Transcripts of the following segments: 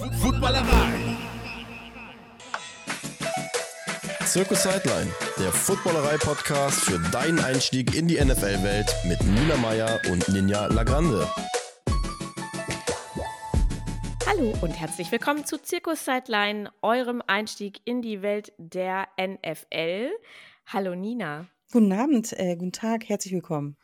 Footballerei. Circus Sideline, der Footballerei-Podcast für deinen Einstieg in die NFL-Welt mit Nina Meyer und Ninja Lagrande. Hallo und herzlich willkommen zu Circus Sideline, eurem Einstieg in die Welt der NFL. Hallo Nina. Guten Abend, äh, guten Tag, herzlich willkommen.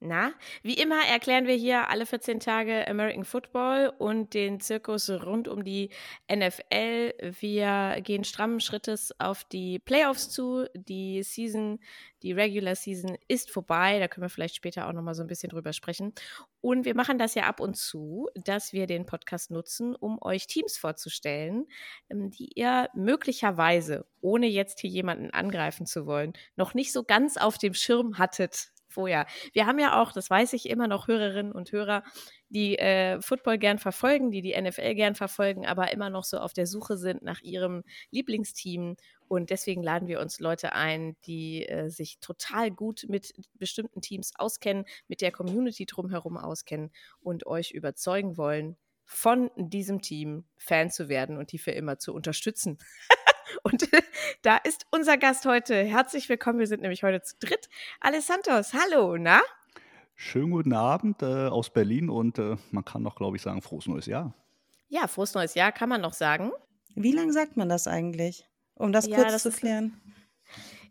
Na, wie immer erklären wir hier alle 14 Tage American Football und den Zirkus rund um die NFL. Wir gehen strammen Schrittes auf die Playoffs zu. Die Season, die Regular Season ist vorbei. Da können wir vielleicht später auch nochmal so ein bisschen drüber sprechen. Und wir machen das ja ab und zu, dass wir den Podcast nutzen, um euch Teams vorzustellen, ähm, die ihr möglicherweise, ohne jetzt hier jemanden angreifen zu wollen, noch nicht so ganz auf dem Schirm hattet vorher. Wir haben ja auch, das weiß ich, immer noch Hörerinnen und Hörer, die äh, Football gern verfolgen, die die NFL gern verfolgen, aber immer noch so auf der Suche sind nach ihrem Lieblingsteam. Und deswegen laden wir uns Leute ein, die äh, sich total gut mit bestimmten Teams auskennen, mit der Community drumherum auskennen und euch überzeugen wollen, von diesem Team Fan zu werden und die für immer zu unterstützen. Und da ist unser Gast heute. Herzlich willkommen. Wir sind nämlich heute zu dritt. Alessandros, hallo, na? Schönen guten Abend äh, aus Berlin und äh, man kann noch, glaube ich, sagen, frohes neues Jahr. Ja, frohes neues Jahr kann man noch sagen. Wie lange sagt man das eigentlich? Um das ja, kurz das zu klären.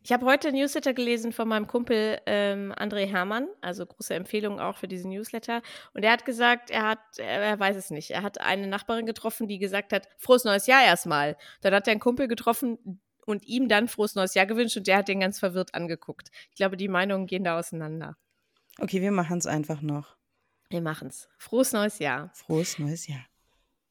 Ich habe heute ein Newsletter gelesen von meinem Kumpel ähm, André Hermann, also große Empfehlung auch für diesen Newsletter. Und er hat gesagt, er hat, er weiß es nicht, er hat eine Nachbarin getroffen, die gesagt hat, frohes neues Jahr erstmal. Dann hat er einen Kumpel getroffen und ihm dann frohes neues Jahr gewünscht und der hat den ganz verwirrt angeguckt. Ich glaube, die Meinungen gehen da auseinander. Okay, wir machen es einfach noch. Wir machen es. Frohes neues Jahr. Frohes neues Jahr.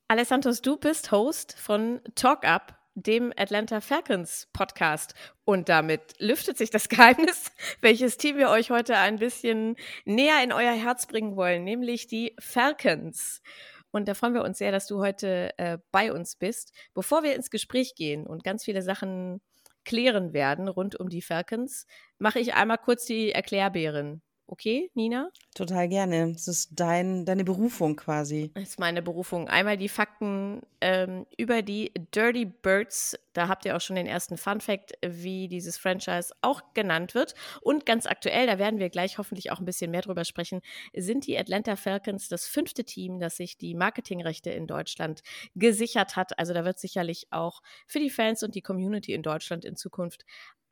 Alessandros, du bist Host von Talk Up, dem Atlanta Falcons Podcast. Und damit lüftet sich das Geheimnis, welches Team wir euch heute ein bisschen näher in euer Herz bringen wollen, nämlich die Falcons. Und da freuen wir uns sehr, dass du heute äh, bei uns bist. Bevor wir ins Gespräch gehen und ganz viele Sachen klären werden rund um die Falcons, mache ich einmal kurz die Erklärbärin. Okay, Nina? Total gerne. Es ist dein, deine Berufung quasi. Das ist meine Berufung. Einmal die Fakten ähm, über die Dirty Birds. Da habt ihr auch schon den ersten Fun Fact, wie dieses Franchise auch genannt wird. Und ganz aktuell, da werden wir gleich hoffentlich auch ein bisschen mehr drüber sprechen, sind die Atlanta Falcons das fünfte Team, das sich die Marketingrechte in Deutschland gesichert hat. Also da wird sicherlich auch für die Fans und die Community in Deutschland in Zukunft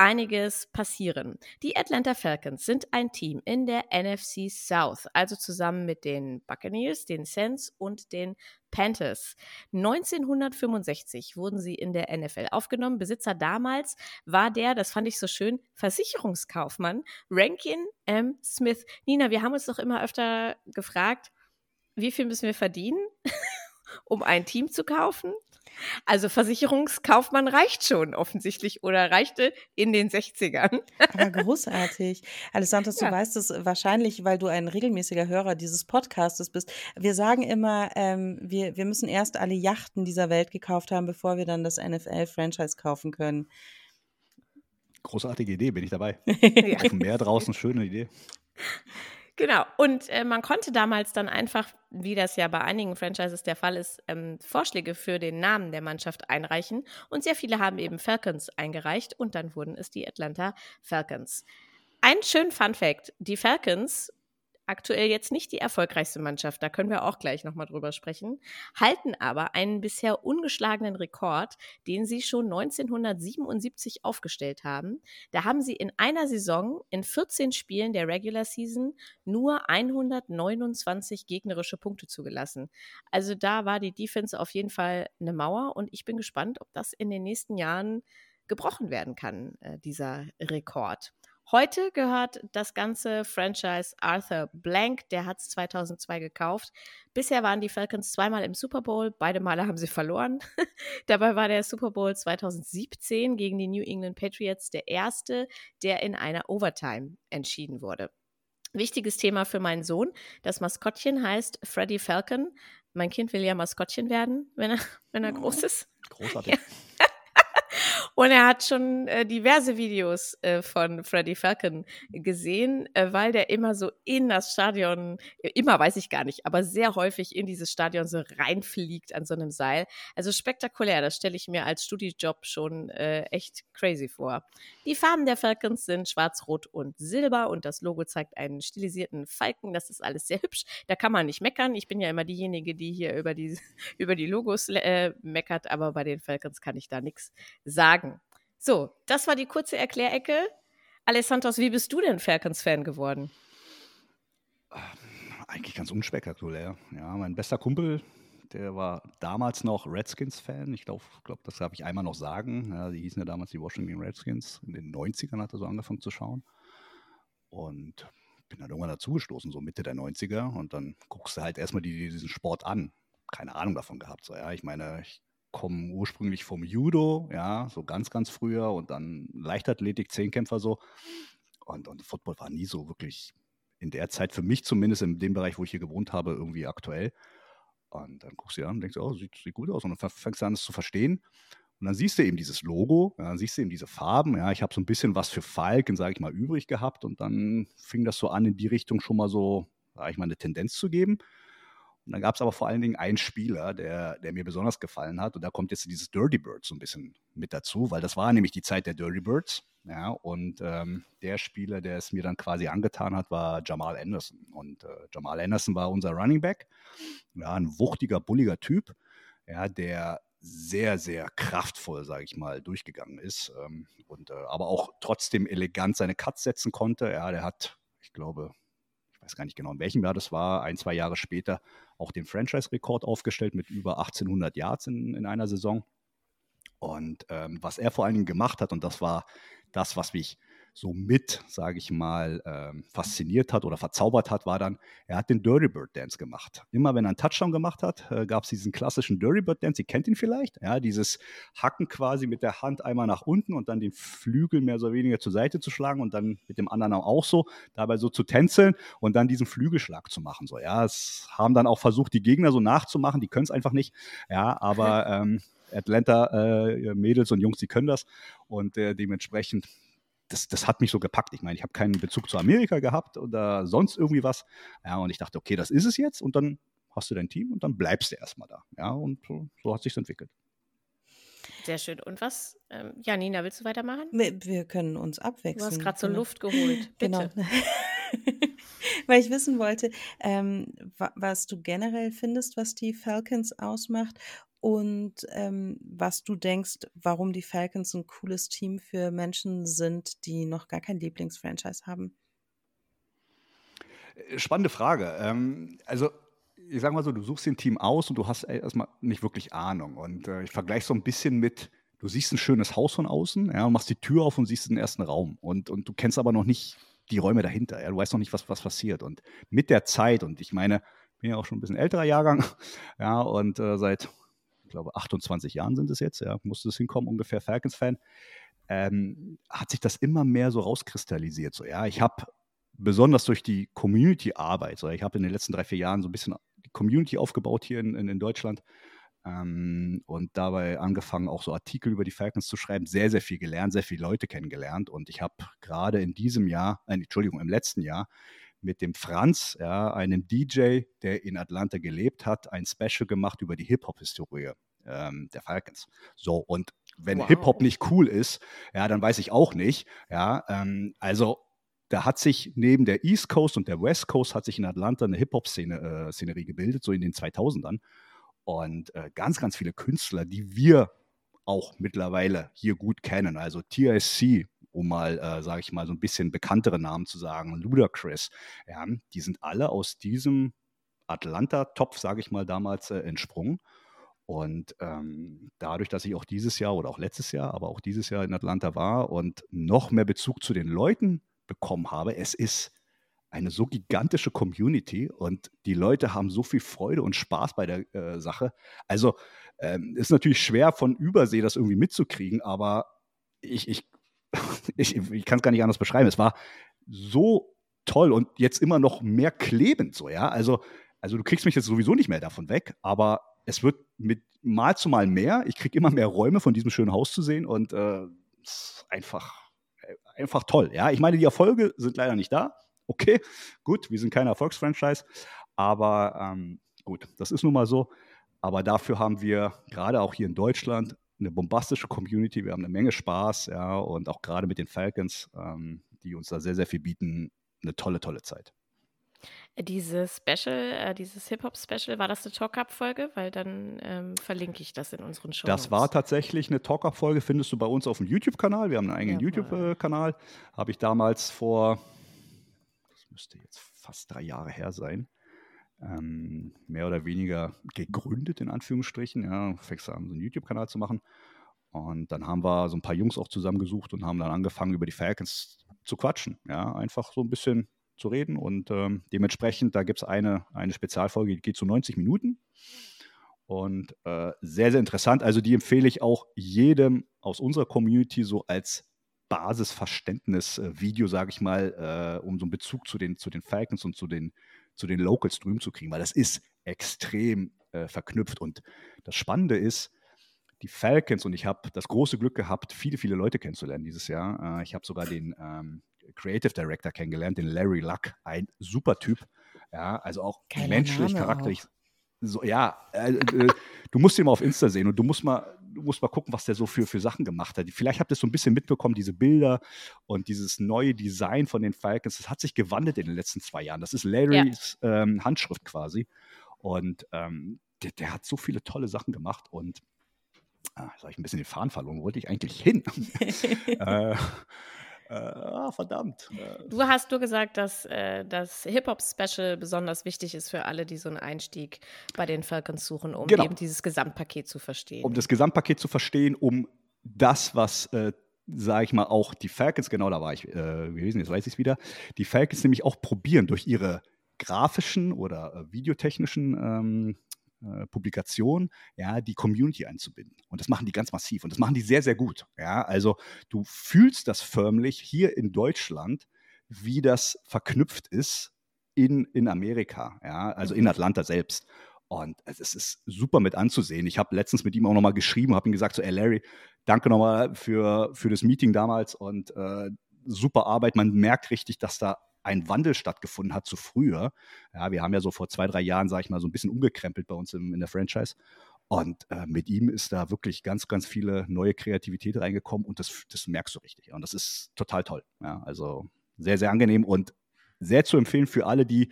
einiges passieren. Die Atlanta Falcons sind ein Team in der NFC South, also zusammen mit den Buccaneers, den Saints und den Panthers. 1965 wurden sie in der NFL aufgenommen. Besitzer damals war der, das fand ich so schön, Versicherungskaufmann Rankin M. Smith. Nina, wir haben uns doch immer öfter gefragt, wie viel müssen wir verdienen, um ein Team zu kaufen? Also Versicherungskaufmann reicht schon offensichtlich oder reichte in den 60ern. Aber großartig. Alessandro, ja. du weißt es wahrscheinlich, weil du ein regelmäßiger Hörer dieses Podcastes bist. Wir sagen immer, ähm, wir, wir müssen erst alle Yachten dieser Welt gekauft haben, bevor wir dann das NFL-Franchise kaufen können. Großartige Idee, bin ich dabei. ja. Auf dem Meer draußen, schöne Idee. Genau. Und äh, man konnte damals dann einfach, wie das ja bei einigen Franchises der Fall ist, ähm, Vorschläge für den Namen der Mannschaft einreichen. Und sehr viele haben eben Falcons eingereicht und dann wurden es die Atlanta Falcons. Ein schönen Fun Fact: Die Falcons aktuell jetzt nicht die erfolgreichste Mannschaft, da können wir auch gleich nochmal drüber sprechen, halten aber einen bisher ungeschlagenen Rekord, den sie schon 1977 aufgestellt haben. Da haben sie in einer Saison in 14 Spielen der Regular Season nur 129 gegnerische Punkte zugelassen. Also da war die Defense auf jeden Fall eine Mauer und ich bin gespannt, ob das in den nächsten Jahren gebrochen werden kann, äh, dieser Rekord. Heute gehört das ganze Franchise Arthur Blank, der hat es 2002 gekauft. Bisher waren die Falcons zweimal im Super Bowl, beide Male haben sie verloren. Dabei war der Super Bowl 2017 gegen die New England Patriots der erste, der in einer Overtime entschieden wurde. Wichtiges Thema für meinen Sohn. Das Maskottchen heißt Freddy Falcon. Mein Kind will ja Maskottchen werden, wenn er, wenn er groß ist. Großartig. Ja. Und er hat schon äh, diverse Videos äh, von Freddie Falcon gesehen, äh, weil der immer so in das Stadion, immer weiß ich gar nicht, aber sehr häufig in dieses Stadion so reinfliegt an so einem Seil. Also spektakulär, das stelle ich mir als Studijob schon äh, echt crazy vor. Die Farben der Falcons sind schwarz, rot und silber und das Logo zeigt einen stilisierten Falken. Das ist alles sehr hübsch. Da kann man nicht meckern. Ich bin ja immer diejenige, die hier über die, über die Logos äh, meckert, aber bei den Falcons kann ich da nichts sagen. So, das war die kurze Erklärecke. Alessandros, wie bist du denn Falcons-Fan geworden? Eigentlich ganz unspektakulär. Ja, mein bester Kumpel, der war damals noch Redskins-Fan. Ich glaube, glaub, das darf ich einmal noch sagen. Ja, die hießen ja damals die Washington Redskins. In den 90ern hat er so angefangen zu schauen. Und bin dann irgendwann dazugestoßen, so Mitte der 90er. Und dann guckst du halt erstmal die, diesen Sport an. Keine Ahnung davon gehabt. So, ja, ich meine, ich komme ursprünglich vom Judo, ja, so ganz, ganz früher und dann Leichtathletik, Zehnkämpfer so. Und, und Football war nie so wirklich in der Zeit, für mich zumindest in dem Bereich, wo ich hier gewohnt habe, irgendwie aktuell. Und dann guckst du dir an und denkst, oh, sieht, sieht gut aus. Und dann fängst du an, es zu verstehen. Und dann siehst du eben dieses Logo, ja, dann siehst du eben diese Farben. Ja, ich habe so ein bisschen was für Falken, sage ich mal, übrig gehabt. Und dann fing das so an, in die Richtung schon mal so, sage ich mal, eine Tendenz zu geben. Und dann gab es aber vor allen Dingen einen Spieler, der, der mir besonders gefallen hat. Und da kommt jetzt dieses Dirty Birds so ein bisschen mit dazu, weil das war nämlich die Zeit der Dirty Birds. Ja, und ähm, der Spieler, der es mir dann quasi angetan hat, war Jamal Anderson. Und äh, Jamal Anderson war unser Running Back. Ja, ein wuchtiger, bulliger Typ, ja, der sehr, sehr kraftvoll, sage ich mal, durchgegangen ist. Ähm, und äh, aber auch trotzdem elegant seine Cuts setzen konnte. Ja, der hat, ich glaube, weiß gar nicht genau, in welchem Jahr das war, ein, zwei Jahre später auch den Franchise-Rekord aufgestellt mit über 1800 Yards in, in einer Saison. Und ähm, was er vor allen Dingen gemacht hat, und das war das, was mich so mit, sage ich mal, ähm, fasziniert hat oder verzaubert hat, war dann, er hat den Dirty Bird Dance gemacht. Immer wenn er einen Touchdown gemacht hat, äh, gab es diesen klassischen Dirty Bird Dance, ihr kennt ihn vielleicht, ja, dieses Hacken quasi mit der Hand einmal nach unten und dann den Flügel mehr oder weniger zur Seite zu schlagen und dann mit dem anderen auch so, dabei so zu tänzeln und dann diesen Flügelschlag zu machen. So, ja, es haben dann auch versucht, die Gegner so nachzumachen, die können es einfach nicht, ja, aber ähm, Atlanta äh, Mädels und Jungs, die können das. Und äh, dementsprechend das, das hat mich so gepackt. Ich meine, ich habe keinen Bezug zu Amerika gehabt oder sonst irgendwie was. Ja, und ich dachte, okay, das ist es jetzt. Und dann hast du dein Team und dann bleibst du erstmal da. Ja, und so, so hat sich entwickelt. Sehr schön. Und was? Ähm, ja, Nina, willst du weitermachen? Wir, wir können uns abwechseln. Du hast gerade so genau. Luft geholt. Bitte. Genau. Weil ich wissen wollte, ähm, was du generell findest, was die Falcons ausmacht und ähm, was du denkst, warum die Falcons ein cooles Team für Menschen sind, die noch gar kein Lieblingsfranchise haben. Äh, spannende Frage. Ähm, also ich sage mal so, du suchst ein Team aus und du hast erstmal nicht wirklich Ahnung. Und äh, ich vergleiche so ein bisschen mit, du siehst ein schönes Haus von außen ja, und machst die Tür auf und siehst den ersten Raum. Und, und du kennst aber noch nicht die Räume dahinter. Ja, du weißt noch nicht, was, was passiert. Und mit der Zeit, und ich meine, ich bin ja auch schon ein bisschen älterer Jahrgang, ja, und äh, seit glaube 28 Jahren sind es jetzt, ja, musste es hinkommen, ungefähr Falcons-Fan, ähm, hat sich das immer mehr so rauskristallisiert. So, ja, ich habe besonders durch die Community-Arbeit, so, ich habe in den letzten drei, vier Jahren so ein bisschen die Community aufgebaut hier in, in, in Deutschland ähm, und dabei angefangen, auch so Artikel über die Falcons zu schreiben, sehr, sehr viel gelernt, sehr viele Leute kennengelernt und ich habe gerade in diesem Jahr, äh, Entschuldigung, im letzten Jahr mit dem Franz, ja, einem DJ, der in Atlanta gelebt hat, ein Special gemacht über die Hip-Hop-Historie ähm, der Falcons. So, und wenn wow. Hip-Hop nicht cool ist, ja, dann weiß ich auch nicht. Ja, ähm, also da hat sich neben der East Coast und der West Coast hat sich in Atlanta eine Hip-Hop-Szenerie äh, gebildet, so in den 2000ern. Und äh, ganz, ganz viele Künstler, die wir auch mittlerweile hier gut kennen. Also TSC, um mal, äh, sage ich mal, so ein bisschen bekanntere Namen zu sagen, Ludacris, ja, die sind alle aus diesem Atlanta-Topf, sage ich mal, damals äh, entsprungen. Und ähm, dadurch, dass ich auch dieses Jahr oder auch letztes Jahr, aber auch dieses Jahr in Atlanta war und noch mehr Bezug zu den Leuten bekommen habe, es ist eine so gigantische Community und die Leute haben so viel Freude und Spaß bei der äh, Sache. Also ähm, ist natürlich schwer von Übersee das irgendwie mitzukriegen, aber ich, ich ich, ich kann es gar nicht anders beschreiben. Es war so toll und jetzt immer noch mehr klebend so, ja. Also, also du kriegst mich jetzt sowieso nicht mehr davon weg, aber es wird mit Mal zu Mal mehr. Ich kriege immer mehr Räume von diesem schönen Haus zu sehen und äh, einfach, äh, einfach toll. Ja, ich meine, die Erfolge sind leider nicht da. Okay, gut, wir sind kein Erfolgsfranchise, aber ähm, gut, das ist nun mal so. Aber dafür haben wir gerade auch hier in Deutschland eine bombastische Community. Wir haben eine Menge Spaß, ja, und auch gerade mit den Falcons, ähm, die uns da sehr, sehr viel bieten, eine tolle, tolle Zeit. Dieses Special, äh, dieses Hip-Hop-Special, war das eine Talk-Up-Folge? Weil dann ähm, verlinke ich das in unseren Show. Das war tatsächlich eine Talk-Up-Folge, findest du bei uns auf dem YouTube-Kanal. Wir haben einen eigenen YouTube-Kanal. Habe ich damals vor, das müsste jetzt fast drei Jahre her sein, ähm, mehr oder weniger gegründet, in Anführungsstrichen. Ja, fängst an, so einen YouTube-Kanal zu machen. Und dann haben wir so ein paar Jungs auch zusammengesucht und haben dann angefangen, über die Falcons zu quatschen. Ja, einfach so ein bisschen zu reden. Und ähm, dementsprechend, da gibt es eine, eine Spezialfolge, die geht zu so 90 Minuten. Und äh, sehr, sehr interessant. Also die empfehle ich auch jedem aus unserer Community so als Basisverständnis-Video, sage ich mal, äh, um so einen Bezug zu den, zu den Falcons und zu den, zu den Locals drüben zu kriegen, weil das ist extrem äh, verknüpft. Und das Spannende ist, die Falcons, und ich habe das große Glück gehabt, viele, viele Leute kennenzulernen dieses Jahr. Äh, ich habe sogar den ähm, Creative Director kennengelernt, den Larry Luck, ein super Typ. Ja, also auch Keine menschlich, Name charakterlich. Auch. So, ja, äh, äh, du musst ihn mal auf Insta sehen und du musst mal, du musst mal gucken, was der so für, für Sachen gemacht hat. Vielleicht habt ihr es so ein bisschen mitbekommen, diese Bilder und dieses neue Design von den Falcons, das hat sich gewandelt in den letzten zwei Jahren. Das ist Larrys ja. ähm, Handschrift quasi. Und ähm, der, der, hat so viele tolle Sachen gemacht und ah, jetzt habe ich ein bisschen den Faden verloren, wollte ich eigentlich hin. äh, ah, verdammt. Äh. Du hast nur gesagt, dass äh, das Hip-Hop-Special besonders wichtig ist für alle, die so einen Einstieg bei den Falcons suchen, um genau. eben dieses Gesamtpaket zu verstehen. Um das Gesamtpaket zu verstehen, um das, was äh, sage ich mal, auch die Falcons, genau da war ich äh, gewesen, jetzt weiß ich es wieder, die Falcons nämlich auch probieren durch ihre grafischen oder äh, videotechnischen ähm, äh, Publikation, ja, die Community einzubinden. Und das machen die ganz massiv und das machen die sehr, sehr gut. Ja, also du fühlst das förmlich hier in Deutschland, wie das verknüpft ist in, in Amerika, ja, also in mhm. Atlanta selbst. Und es ist super mit anzusehen. Ich habe letztens mit ihm auch nochmal geschrieben, habe ihm gesagt, so, ey Larry, danke nochmal für, für das Meeting damals und äh, super Arbeit. Man merkt richtig, dass da ein Wandel stattgefunden hat zu früher. Ja, wir haben ja so vor zwei, drei Jahren, sage ich mal, so ein bisschen umgekrempelt bei uns im, in der Franchise. Und äh, mit ihm ist da wirklich ganz, ganz viele neue Kreativität reingekommen und das, das merkst du richtig. Und das ist total toll. Ja, also sehr, sehr angenehm und sehr zu empfehlen für alle, die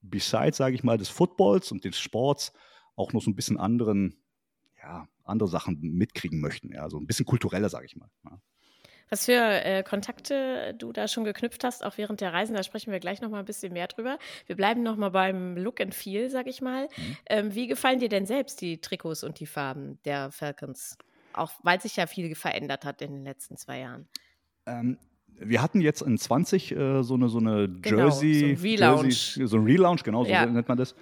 besides, sage ich mal, des Footballs und des Sports auch noch so ein bisschen anderen, ja, andere Sachen mitkriegen möchten. Ja, so ein bisschen kultureller, sage ich mal. Ja. Was für äh, Kontakte du da schon geknüpft hast, auch während der Reisen, da sprechen wir gleich noch mal ein bisschen mehr drüber. Wir bleiben noch mal beim Look and Feel, sag ich mal. Mhm. Ähm, wie gefallen dir denn selbst die Trikots und die Farben der Falcons? Auch weil sich ja viel verändert hat in den letzten zwei Jahren. Ähm, wir hatten jetzt in 20 äh, so eine, so eine Jersey, genau, so ein Relaunch. Jersey, so ein Relaunch, genau, so ja. nennt man das.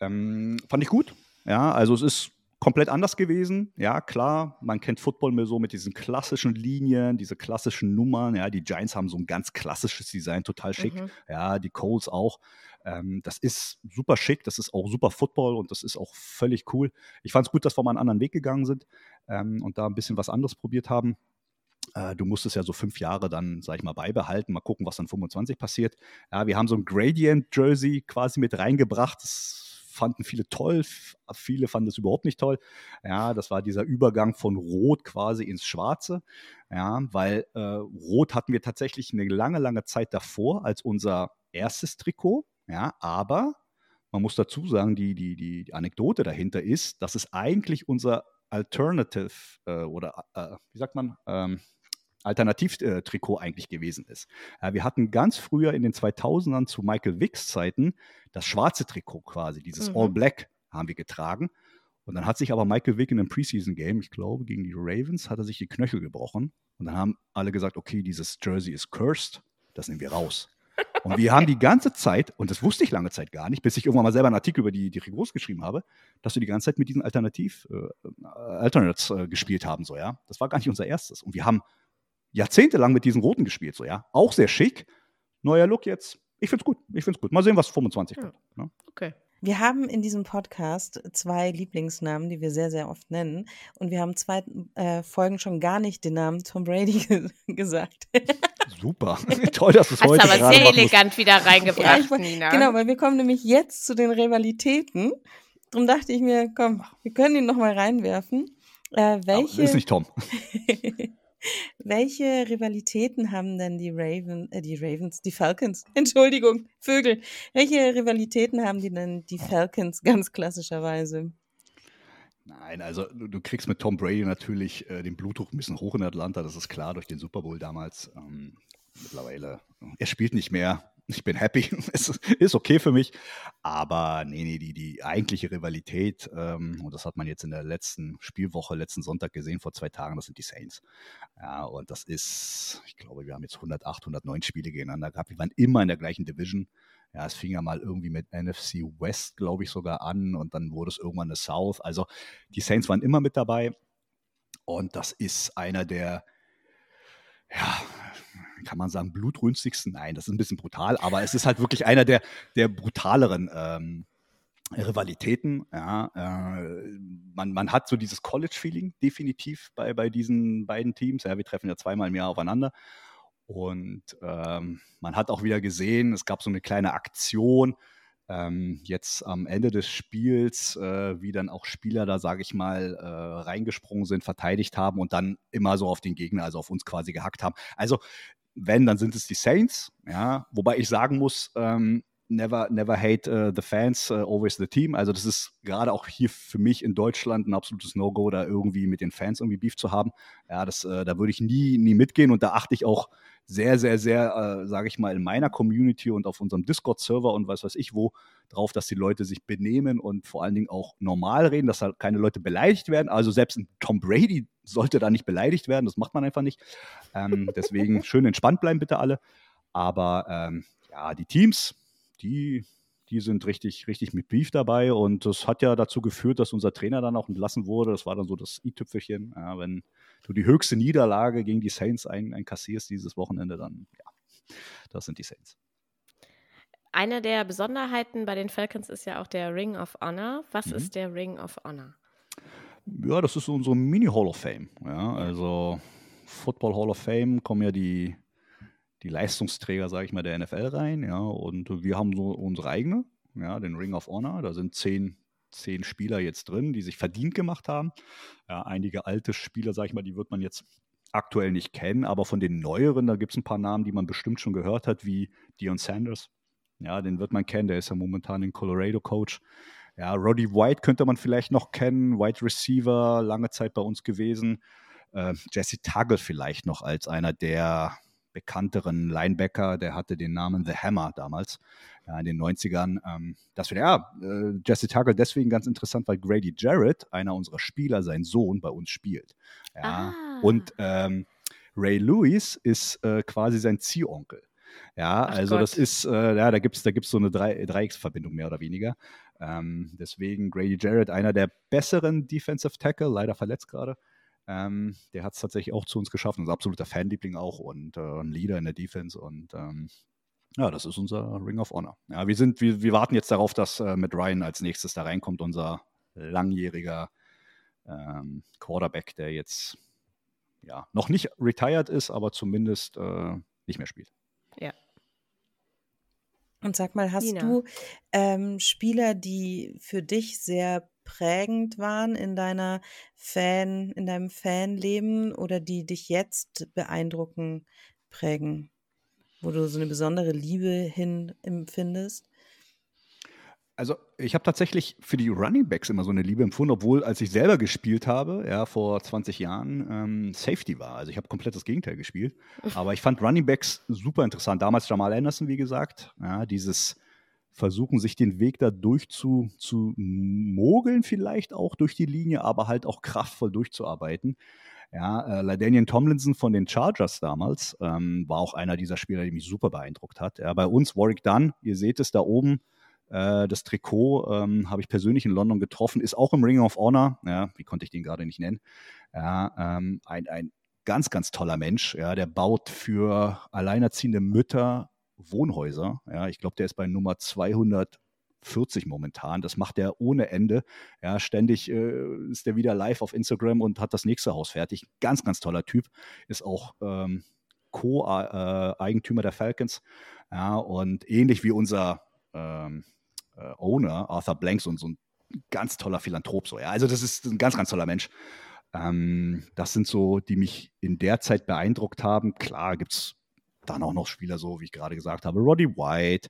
Ähm, fand ich gut. Ja, also es ist komplett anders gewesen. Ja, klar, man kennt Football mehr so mit diesen klassischen Linien, diese klassischen Nummern. Ja, die Giants haben so ein ganz klassisches Design, total schick. Mhm. Ja, die Colts auch. Ähm, das ist super schick, das ist auch super Football und das ist auch völlig cool. Ich fand es gut, dass wir mal einen anderen Weg gegangen sind ähm, und da ein bisschen was anderes probiert haben. Äh, du musst es ja so fünf Jahre dann, sag ich mal, beibehalten. Mal gucken, was dann 25 passiert. Ja, wir haben so ein Gradient-Jersey quasi mit reingebracht. Das fanden viele toll, viele fanden es überhaupt nicht toll. Ja, das war dieser Übergang von Rot quasi ins Schwarze. Ja, weil äh, Rot hatten wir tatsächlich eine lange, lange Zeit davor als unser erstes Trikot. Ja, aber man muss dazu sagen, die, die, die Anekdote dahinter ist, dass es eigentlich unser Alternative äh, oder äh, wie sagt man, ähm, Alternativtrikot eigentlich gewesen ist. Ja, wir hatten ganz früher in den 2000ern zu Michael Wicks Zeiten das schwarze Trikot quasi, dieses mhm. All Black haben wir getragen. Und dann hat sich aber Michael Wick in einem Preseason-Game, ich glaube, gegen die Ravens, hat er sich die Knöchel gebrochen. Und dann haben alle gesagt, okay, dieses Jersey ist cursed, das nehmen wir raus. Und wir haben die ganze Zeit, und das wusste ich lange Zeit gar nicht, bis ich irgendwann mal selber einen Artikel über die, die Trikots geschrieben habe, dass wir die ganze Zeit mit diesen Alternativ, äh, Alternates äh, gespielt haben, so, ja. Das war gar nicht unser erstes. Und wir haben jahrzehntelang mit diesen Roten gespielt, so, ja. Auch sehr schick. Neuer Look jetzt. Ich finde es gut. Ich finde es gut. Mal sehen, was 25 ja. wird. Ne? Okay. Wir haben in diesem Podcast zwei Lieblingsnamen, die wir sehr, sehr oft nennen. Und wir haben zwei äh, Folgen schon gar nicht den Namen Tom Brady gesagt. Super. Toll, dass es heute Hast aber sehr elegant wieder reingebracht, ja, Nina. Genau, weil wir kommen nämlich jetzt zu den Rivalitäten. Darum dachte ich mir, komm, wir können ihn nochmal reinwerfen. Äh, welche, ist nicht Tom. welche Rivalitäten haben denn die Ravens, äh, die Ravens, die Falcons, Entschuldigung, Vögel. Welche Rivalitäten haben die denn die Falcons ganz klassischerweise? Nein, also du, du, kriegst mit Tom Brady natürlich äh, den Blutdruck ein bisschen hoch in Atlanta, das ist klar, durch den Super Bowl damals. Ähm, mittlerweile, er spielt nicht mehr. Ich bin happy, es ist okay für mich. Aber nee, nee, die, die eigentliche Rivalität, ähm, und das hat man jetzt in der letzten Spielwoche, letzten Sonntag gesehen, vor zwei Tagen, das sind die Saints. Ja, und das ist, ich glaube, wir haben jetzt 108, 109 Spiele gegeneinander gehabt. Wir waren immer in der gleichen Division. Ja, es fing ja mal irgendwie mit NFC West, glaube ich, sogar an und dann wurde es irgendwann eine South. Also die Saints waren immer mit dabei und das ist einer der, ja, kann man sagen, blutrünstigsten? Nein, das ist ein bisschen brutal, aber es ist halt wirklich einer der, der brutaleren ähm, Rivalitäten. Ja, äh, man, man hat so dieses College-Feeling definitiv bei, bei diesen beiden Teams. Ja, wir treffen ja zweimal im Jahr aufeinander. Und ähm, man hat auch wieder gesehen, es gab so eine kleine Aktion ähm, jetzt am Ende des Spiels, äh, wie dann auch Spieler da, sage ich mal, äh, reingesprungen sind, verteidigt haben und dann immer so auf den Gegner, also auf uns quasi gehackt haben. Also wenn, dann sind es die Saints, ja, wobei ich sagen muss, ähm, never, never hate uh, the fans, uh, always the team. Also das ist gerade auch hier für mich in Deutschland ein absolutes No-Go, da irgendwie mit den Fans irgendwie Beef zu haben. Ja, das, äh, da würde ich nie, nie mitgehen und da achte ich auch sehr, sehr, sehr, äh, sage ich mal, in meiner Community und auf unserem Discord-Server und was weiß ich wo drauf, dass die Leute sich benehmen und vor allen Dingen auch normal reden, dass halt keine Leute beleidigt werden. Also selbst ein Tom Brady sollte da nicht beleidigt werden, das macht man einfach nicht. Ähm, deswegen schön entspannt bleiben bitte alle. Aber ähm, ja, die Teams, die, die sind richtig, richtig mit Beef dabei und das hat ja dazu geführt, dass unser Trainer dann auch entlassen wurde. Das war dann so das i-Tüpfelchen. Ja, wenn du die höchste Niederlage gegen die Saints ein, einkassierst dieses Wochenende, dann ja, das sind die Saints. Eine der Besonderheiten bei den Falcons ist ja auch der Ring of Honor. Was mhm. ist der Ring of Honor? Ja, das ist unsere Mini-Hall of Fame. Ja, also Football Hall of Fame kommen ja die, die Leistungsträger, sage ich mal, der NFL rein. Ja, und wir haben so unsere eigene, ja, den Ring of Honor. Da sind zehn zehn Spieler jetzt drin, die sich verdient gemacht haben. Ja, einige alte Spieler, sag ich mal, die wird man jetzt aktuell nicht kennen, aber von den neueren, da gibt es ein paar Namen, die man bestimmt schon gehört hat, wie Dion Sanders. Ja, den wird man kennen, der ist ja momentan in Colorado Coach. Ja, Roddy White könnte man vielleicht noch kennen, Wide Receiver, lange Zeit bei uns gewesen. Äh, Jesse Tuggle vielleicht noch als einer der bekannteren Linebacker, der hatte den Namen The Hammer damals ja, in den 90ern. Ähm, das wäre ja äh, Jesse Tuggle deswegen ganz interessant, weil Grady Jarrett, einer unserer Spieler, sein Sohn bei uns spielt. Ja. Ah. Und ähm, Ray Lewis ist äh, quasi sein Ziehonkel. Ja, Ach also Gott. das ist, äh, ja, da gibt es da gibt's so eine Drei Dreiecksverbindung mehr oder weniger. Ähm, deswegen Grady Jarrett, einer der besseren Defensive Tackle, leider verletzt gerade. Ähm, der hat es tatsächlich auch zu uns geschaffen. Unser absoluter Fanliebling auch und äh, ein Leader in der Defense. Und ähm, ja, das ist unser Ring of Honor. Ja, wir, sind, wir, wir warten jetzt darauf, dass äh, mit Ryan als nächstes da reinkommt, unser langjähriger ähm, Quarterback, der jetzt ja noch nicht retired ist, aber zumindest äh, nicht mehr spielt. Ja. Und sag mal, hast Nina. du ähm, Spieler, die für dich sehr prägend waren in deiner Fan, in deinem Fanleben oder die dich jetzt beeindrucken, prägen? wo du so eine besondere Liebe hin empfindest? Also ich habe tatsächlich für die Running Backs immer so eine Liebe empfunden, obwohl als ich selber gespielt habe, ja, vor 20 Jahren, ähm, Safety war. Also ich habe komplett das Gegenteil gespielt. Aber ich fand Running Backs super interessant. Damals Jamal Anderson, wie gesagt, ja, dieses Versuchen, sich den Weg da durch zu, zu mogeln, vielleicht auch durch die Linie, aber halt auch kraftvoll durchzuarbeiten. Ja, äh, Ladanian Tomlinson von den Chargers damals ähm, war auch einer dieser Spieler, die mich super beeindruckt hat. Ja, bei uns Warwick Dunn, ihr seht es da oben, äh, das Trikot ähm, habe ich persönlich in London getroffen, ist auch im Ring of Honor. Ja, wie konnte ich den gerade nicht nennen? Ja, ähm, ein, ein ganz, ganz toller Mensch. Ja, der baut für alleinerziehende Mütter Wohnhäuser. Ja, ich glaube, der ist bei Nummer 200 40 momentan. Das macht er ohne Ende. Ja, ständig äh, ist er wieder live auf Instagram und hat das nächste Haus fertig. Ganz, ganz toller Typ. Ist auch ähm, Co-Eigentümer der Falcons. Ja, und ähnlich wie unser ähm, äh, Owner, Arthur Blanks, und so ein ganz toller Philanthrop. So, ja. Also, das ist ein ganz, ganz toller Mensch. Ähm, das sind so, die mich in der Zeit beeindruckt haben. Klar gibt es dann auch noch Spieler, so wie ich gerade gesagt habe, Roddy White,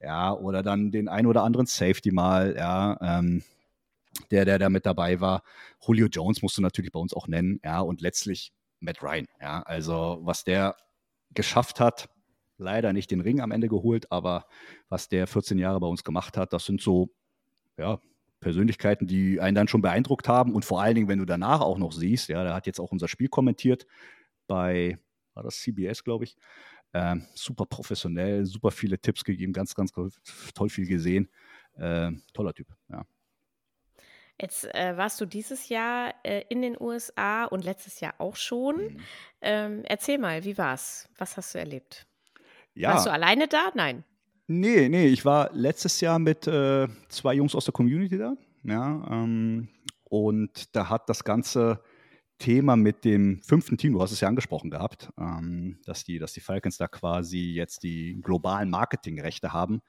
ja, oder dann den ein oder anderen Safety mal, ja, ähm, der, der da mit dabei war. Julio Jones musst du natürlich bei uns auch nennen, ja, und letztlich Matt Ryan, ja, also was der geschafft hat, leider nicht den Ring am Ende geholt, aber was der 14 Jahre bei uns gemacht hat, das sind so, ja, Persönlichkeiten, die einen dann schon beeindruckt haben und vor allen Dingen, wenn du danach auch noch siehst, ja, der hat jetzt auch unser Spiel kommentiert bei, war das CBS, glaube ich, ähm, super professionell, super viele Tipps gegeben, ganz, ganz toll viel gesehen, äh, toller Typ, ja. Jetzt äh, warst du dieses Jahr äh, in den USA und letztes Jahr auch schon. Mhm. Ähm, erzähl mal, wie war's? Was hast du erlebt? Ja. Warst du alleine da? Nein. Nee, nee, ich war letztes Jahr mit äh, zwei Jungs aus der Community da. Ja, ähm, und da hat das ganze Thema mit dem fünften Team, du hast es ja angesprochen gehabt, ähm, dass, die, dass die Falcons da quasi jetzt die globalen Marketingrechte haben.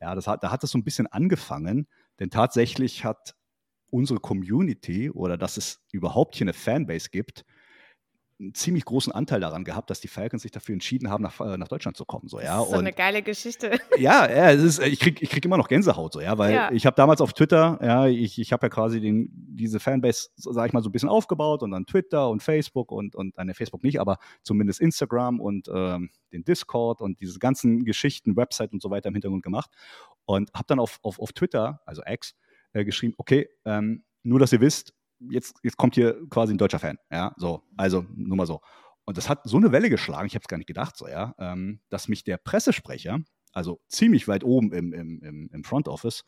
Ja, das hat, da hat es so ein bisschen angefangen, denn tatsächlich hat unsere Community oder dass es überhaupt hier eine Fanbase gibt, einen ziemlich großen Anteil daran gehabt, dass die Falcons sich dafür entschieden haben, nach, äh, nach Deutschland zu kommen. So, ja? Das ist so und, eine geile Geschichte. Ja, ja es ist, ich kriege ich krieg immer noch Gänsehaut, so, ja, weil ja. ich habe damals auf Twitter, ja, ich, ich habe ja quasi den, diese Fanbase, sage ich mal, so ein bisschen aufgebaut und dann Twitter und Facebook und, und eine Facebook nicht, aber zumindest Instagram und ähm, den Discord und diese ganzen Geschichten, Website und so weiter im Hintergrund gemacht und habe dann auf, auf, auf Twitter, also X, äh, geschrieben, okay, ähm, nur dass ihr wisst, jetzt, jetzt kommt hier quasi ein deutscher Fan. Ja, so, also nur mal so. Und das hat so eine Welle geschlagen, ich habe es gar nicht gedacht, so, ja, ähm, dass mich der Pressesprecher, also ziemlich weit oben im, im, im, im Front Office,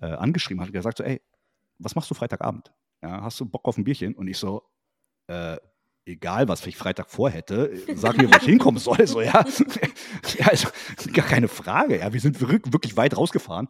äh, angeschrieben hat und gesagt so, ey, was machst du Freitagabend? Ja, hast du Bock auf ein Bierchen? Und ich so, äh, egal was ich Freitag vorhätte, sag mir, wo ich hinkommen soll, so, ja. ja also, gar keine Frage, ja. Wir sind wirklich weit rausgefahren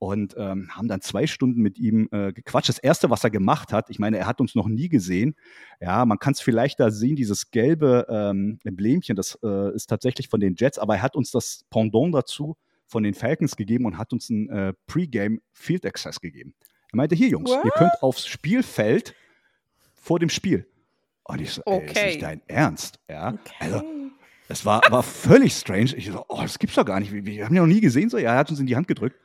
und ähm, haben dann zwei Stunden mit ihm äh, gequatscht. Das erste, was er gemacht hat, ich meine, er hat uns noch nie gesehen. Ja, man kann es vielleicht da sehen, dieses gelbe ähm, Emblemchen, das äh, ist tatsächlich von den Jets, aber er hat uns das Pendant dazu von den Falcons gegeben und hat uns einen äh, Pre-Game Field Access gegeben. Er meinte, hier Jungs, What? ihr könnt aufs Spielfeld vor dem Spiel. Und ich so, ey, okay. ist nicht dein Ernst? Ja, okay. also es war, war völlig strange. Ich so, oh, das gibt's doch gar nicht. Wir, wir haben ihn noch nie gesehen. So, ja, er hat uns in die Hand gedrückt.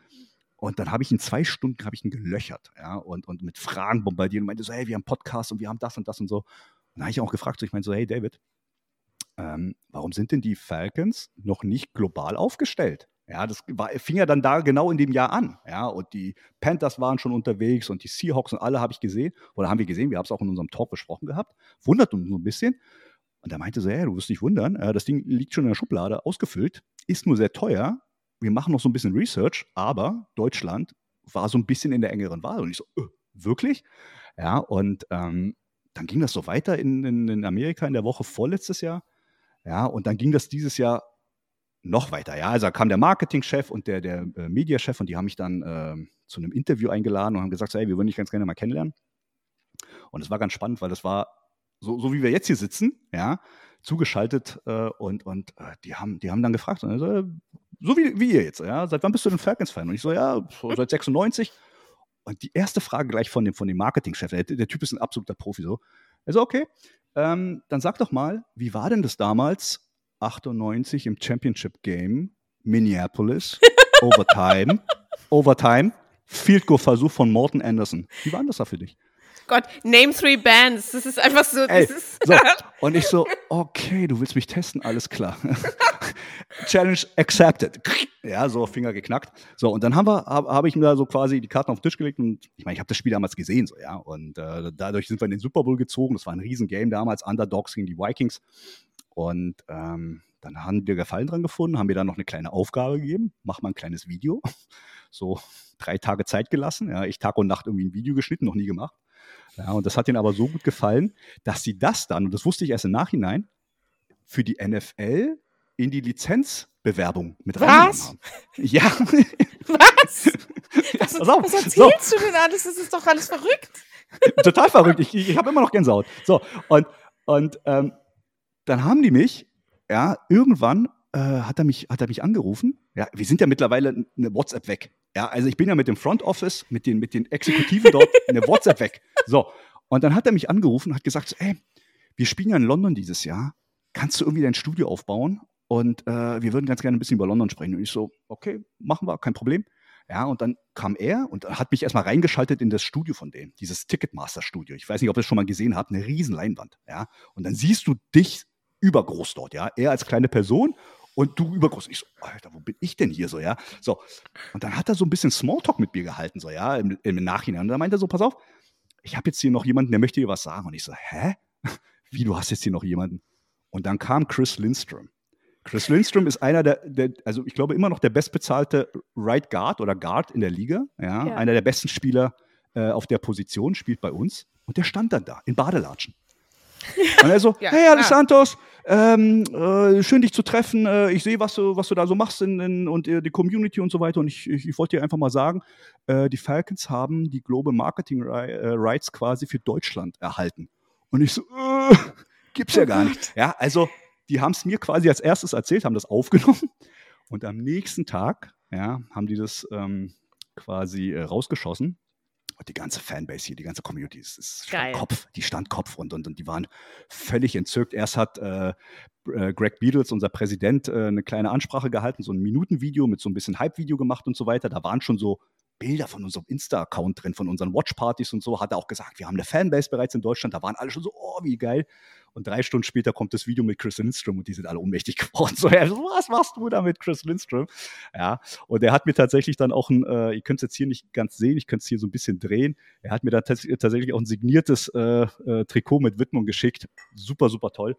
Und dann habe ich in zwei Stunden ich ihn gelöchert, ja, und, und mit Fragen bombardiert und meinte so, hey, wir haben Podcast und wir haben das und das und so. Und dann habe ich auch gefragt, so, ich meinte so, hey David, ähm, warum sind denn die Falcons noch nicht global aufgestellt? Ja, das war, fing ja dann da genau in dem Jahr an. Ja, und die Panthers waren schon unterwegs und die Seahawks und alle habe ich gesehen, oder haben wir gesehen, wir haben es auch in unserem Talk besprochen gehabt. Wundert uns so ein bisschen. Und er meinte so, hey, du wirst dich wundern, äh, das Ding liegt schon in der Schublade, ausgefüllt, ist nur sehr teuer, wir machen noch so ein bisschen Research, aber Deutschland war so ein bisschen in der engeren Wahl. Und ich so, äh, wirklich? Ja, und ähm, dann ging das so weiter in, in, in, Amerika in der Woche vorletztes Jahr. Ja, und dann ging das dieses Jahr noch weiter. Ja, also kam der Marketingchef und der, der äh, Mediachef und die haben mich dann äh, zu einem Interview eingeladen und haben gesagt, so, hey, wir würden dich ganz gerne mal kennenlernen. Und es war ganz spannend, weil das war so, so wie wir jetzt hier sitzen, ja, zugeschaltet äh, und, und äh, die, haben, die haben dann gefragt, also, so wie, wie ihr jetzt, ja, seit wann bist du denn Falcons-Fan? Und ich so, ja, seit 96. Und die erste Frage gleich von dem, von dem Marketingchef, der, der Typ ist ein absoluter Profi, so. Er so, okay, ähm, dann sag doch mal, wie war denn das damals, 98 im Championship Game, Minneapolis, Overtime, Overtime, Field Goal Versuch von Morton Anderson. Wie war denn das da für dich? Gott, name three bands. Das ist einfach so. Ey, so. Und ich so, okay, du willst mich testen, alles klar. Challenge accepted. Ja, so Finger geknackt. So, und dann haben wir, habe hab ich mir da so quasi die Karten auf den Tisch gelegt und ich meine, ich habe das Spiel damals gesehen, so, ja. Und äh, dadurch sind wir in den Super Bowl gezogen. Das war ein Riesengame damals, Underdogs gegen die Vikings. Und ähm, dann haben wir Gefallen dran gefunden, haben mir dann noch eine kleine Aufgabe gegeben, mach mal ein kleines Video. So drei Tage Zeit gelassen. Ja, ich Tag und Nacht irgendwie ein Video geschnitten, noch nie gemacht. Ja, und das hat ihnen aber so gut gefallen, dass sie das dann, und das wusste ich erst im Nachhinein, für die NFL in die Lizenzbewerbung mit reingenommen haben. Ja. Was? Was, was, was erzählst so. du denn alles? Das ist doch alles verrückt. Total verrückt. Ich, ich habe immer noch Gänsehaut. So, und, und ähm, dann haben die mich, ja, irgendwann äh, hat, er mich, hat er mich angerufen. Ja, wir sind ja mittlerweile eine WhatsApp weg. Ja, also ich bin ja mit dem Front Office, mit den, mit den Exekutiven dort eine WhatsApp weg. So, und dann hat er mich angerufen und hat gesagt, ey, wir spielen ja in London dieses Jahr. Kannst du irgendwie dein Studio aufbauen? Und äh, wir würden ganz gerne ein bisschen über London sprechen. Und ich so, okay, machen wir, kein Problem. Ja, und dann kam er und hat mich erstmal reingeschaltet in das Studio von denen, dieses Ticketmaster-Studio. Ich weiß nicht, ob ihr das schon mal gesehen habt, eine riesen Leinwand. Ja, und dann siehst du dich übergroß dort, ja. Er als kleine Person und du übergroß. Ich so, Alter, wo bin ich denn hier so, ja? So. Und dann hat er so ein bisschen Smalltalk mit mir gehalten, so, ja, im, im Nachhinein. Und dann meinte er so, pass auf, ich habe jetzt hier noch jemanden, der möchte dir was sagen. Und ich so, hä? Wie, du hast jetzt hier noch jemanden? Und dann kam Chris Lindstrom. Chris Lindstrom ist einer der, der, also ich glaube immer noch der bestbezahlte Right Guard oder Guard in der Liga. Ja, ja. einer der besten Spieler äh, auf der Position, spielt bei uns. Und der stand dann da in Badelatschen. Und er so, ja, hey Alex Santos, ähm, äh, schön dich zu treffen. Äh, ich sehe, was du, was du da so machst in, in, und äh, die Community und so weiter. Und ich, ich, ich wollte dir einfach mal sagen, äh, die Falcons haben die Global Marketing äh, Rights quasi für Deutschland erhalten. Und ich so, äh, gibt's ja gar nicht. Ja, also die haben es mir quasi als erstes erzählt, haben das aufgenommen und am nächsten Tag ja, haben die das ähm, quasi rausgeschossen. Und die ganze Fanbase hier, die ganze Community, ist, ist stand Kopf, die stand Kopf und, und, und die waren völlig entzückt. Erst hat äh, äh, Greg Beatles, unser Präsident, äh, eine kleine Ansprache gehalten, so ein Minutenvideo mit so ein bisschen Hype-Video gemacht und so weiter. Da waren schon so Bilder von unserem Insta-Account drin, von unseren Watchpartys und so, hat er auch gesagt, wir haben eine Fanbase bereits in Deutschland, da waren alle schon so, oh, wie geil. Und drei Stunden später kommt das Video mit Chris Lindstrom und die sind alle ohnmächtig geworden. So, was machst du da mit Chris Lindstrom? Ja, und er hat mir tatsächlich dann auch ein, äh, ihr könnt es jetzt hier nicht ganz sehen, ich könnte es hier so ein bisschen drehen. Er hat mir da tatsächlich auch ein signiertes äh, äh, Trikot mit Widmung geschickt. Super, super toll.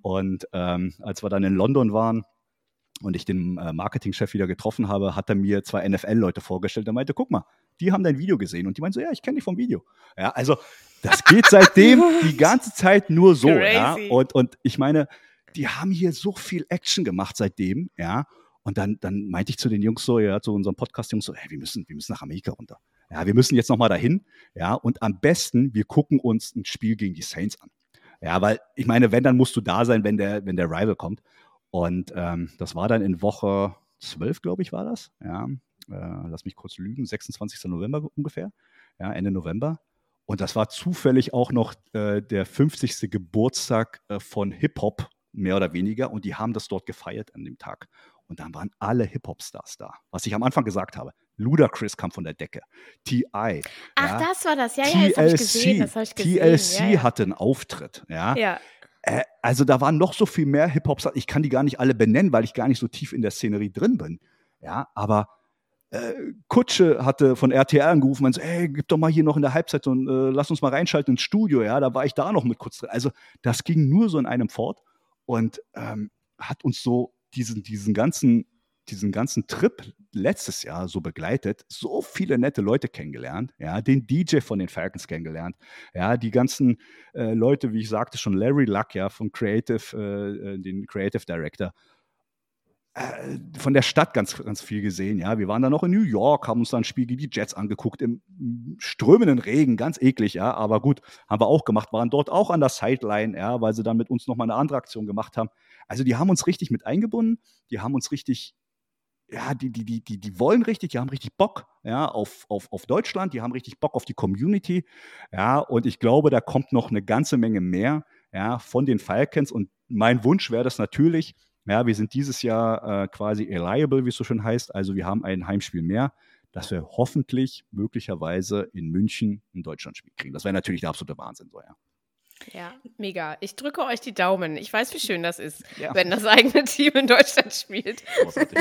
Und ähm, als wir dann in London waren, und ich den äh, Marketingchef wieder getroffen habe, hat er mir zwei NFL-Leute vorgestellt. Er meinte, guck mal, die haben dein Video gesehen. Und die meinen so, ja, ich kenne dich vom Video. Ja, also das geht seitdem die ganze Zeit nur so. Ja? Und, und ich meine, die haben hier so viel Action gemacht seitdem, ja. Und dann, dann meinte ich zu den Jungs so, ja, zu unserem Podcast-Jungs so, hey, wir müssen, wir müssen nach Amerika runter. Ja, wir müssen jetzt nochmal dahin. Ja, und am besten, wir gucken uns ein Spiel gegen die Saints an. Ja, weil ich meine, wenn, dann musst du da sein, wenn der, wenn der Rival kommt. Und ähm, das war dann in Woche 12, glaube ich, war das. Ja, äh, lass mich kurz lügen, 26. November ungefähr, ja, Ende November. Und das war zufällig auch noch äh, der 50. Geburtstag äh, von Hip-Hop, mehr oder weniger. Und die haben das dort gefeiert an dem Tag. Und dann waren alle Hip-Hop-Stars da. Was ich am Anfang gesagt habe. Ludacris kam von der Decke. T.I. Ach, ja. das war das. Ja, ja, das habe ich gesehen. Das hab ich gesehen. TLC ja, ja. hatte einen Auftritt. Ja. ja. Äh, also da waren noch so viel mehr Hip-Hop-Stars. Ich kann die gar nicht alle benennen, weil ich gar nicht so tief in der Szenerie drin bin. Ja, aber äh, Kutsche hatte von RTL angerufen und so, ey, gib doch mal hier noch in der Halbzeit und äh, lass uns mal reinschalten ins Studio. Ja, da war ich da noch mit kurz drin. Also das ging nur so in einem fort und ähm, hat uns so diesen, diesen ganzen diesen ganzen Trip letztes Jahr so begleitet, so viele nette Leute kennengelernt, ja, den DJ von den Falcons kennengelernt, ja, die ganzen äh, Leute, wie ich sagte schon, Larry Luck, ja, von Creative, äh, äh den Creative Director, äh, von der Stadt ganz, ganz viel gesehen, ja. Wir waren dann noch in New York, haben uns dann ein Spiel gegen die Jets angeguckt, im strömenden Regen, ganz eklig, ja, aber gut, haben wir auch gemacht, waren dort auch an der Sideline, ja, weil sie dann mit uns nochmal eine andere Aktion gemacht haben. Also die haben uns richtig mit eingebunden, die haben uns richtig ja, die, die, die, die, die wollen richtig, die haben richtig Bock ja, auf, auf, auf Deutschland, die haben richtig Bock auf die Community. Ja, und ich glaube, da kommt noch eine ganze Menge mehr ja, von den Falcons. Und mein Wunsch wäre das natürlich, ja, wir sind dieses Jahr äh, quasi reliable, wie es so schön heißt. Also wir haben ein Heimspiel mehr, dass wir hoffentlich möglicherweise in München ein Deutschlandspiel kriegen. Das wäre natürlich der absolute Wahnsinn, so ja. Ja, mega. Ich drücke euch die Daumen. Ich weiß, wie schön das ist, ja. wenn das eigene Team in Deutschland spielt.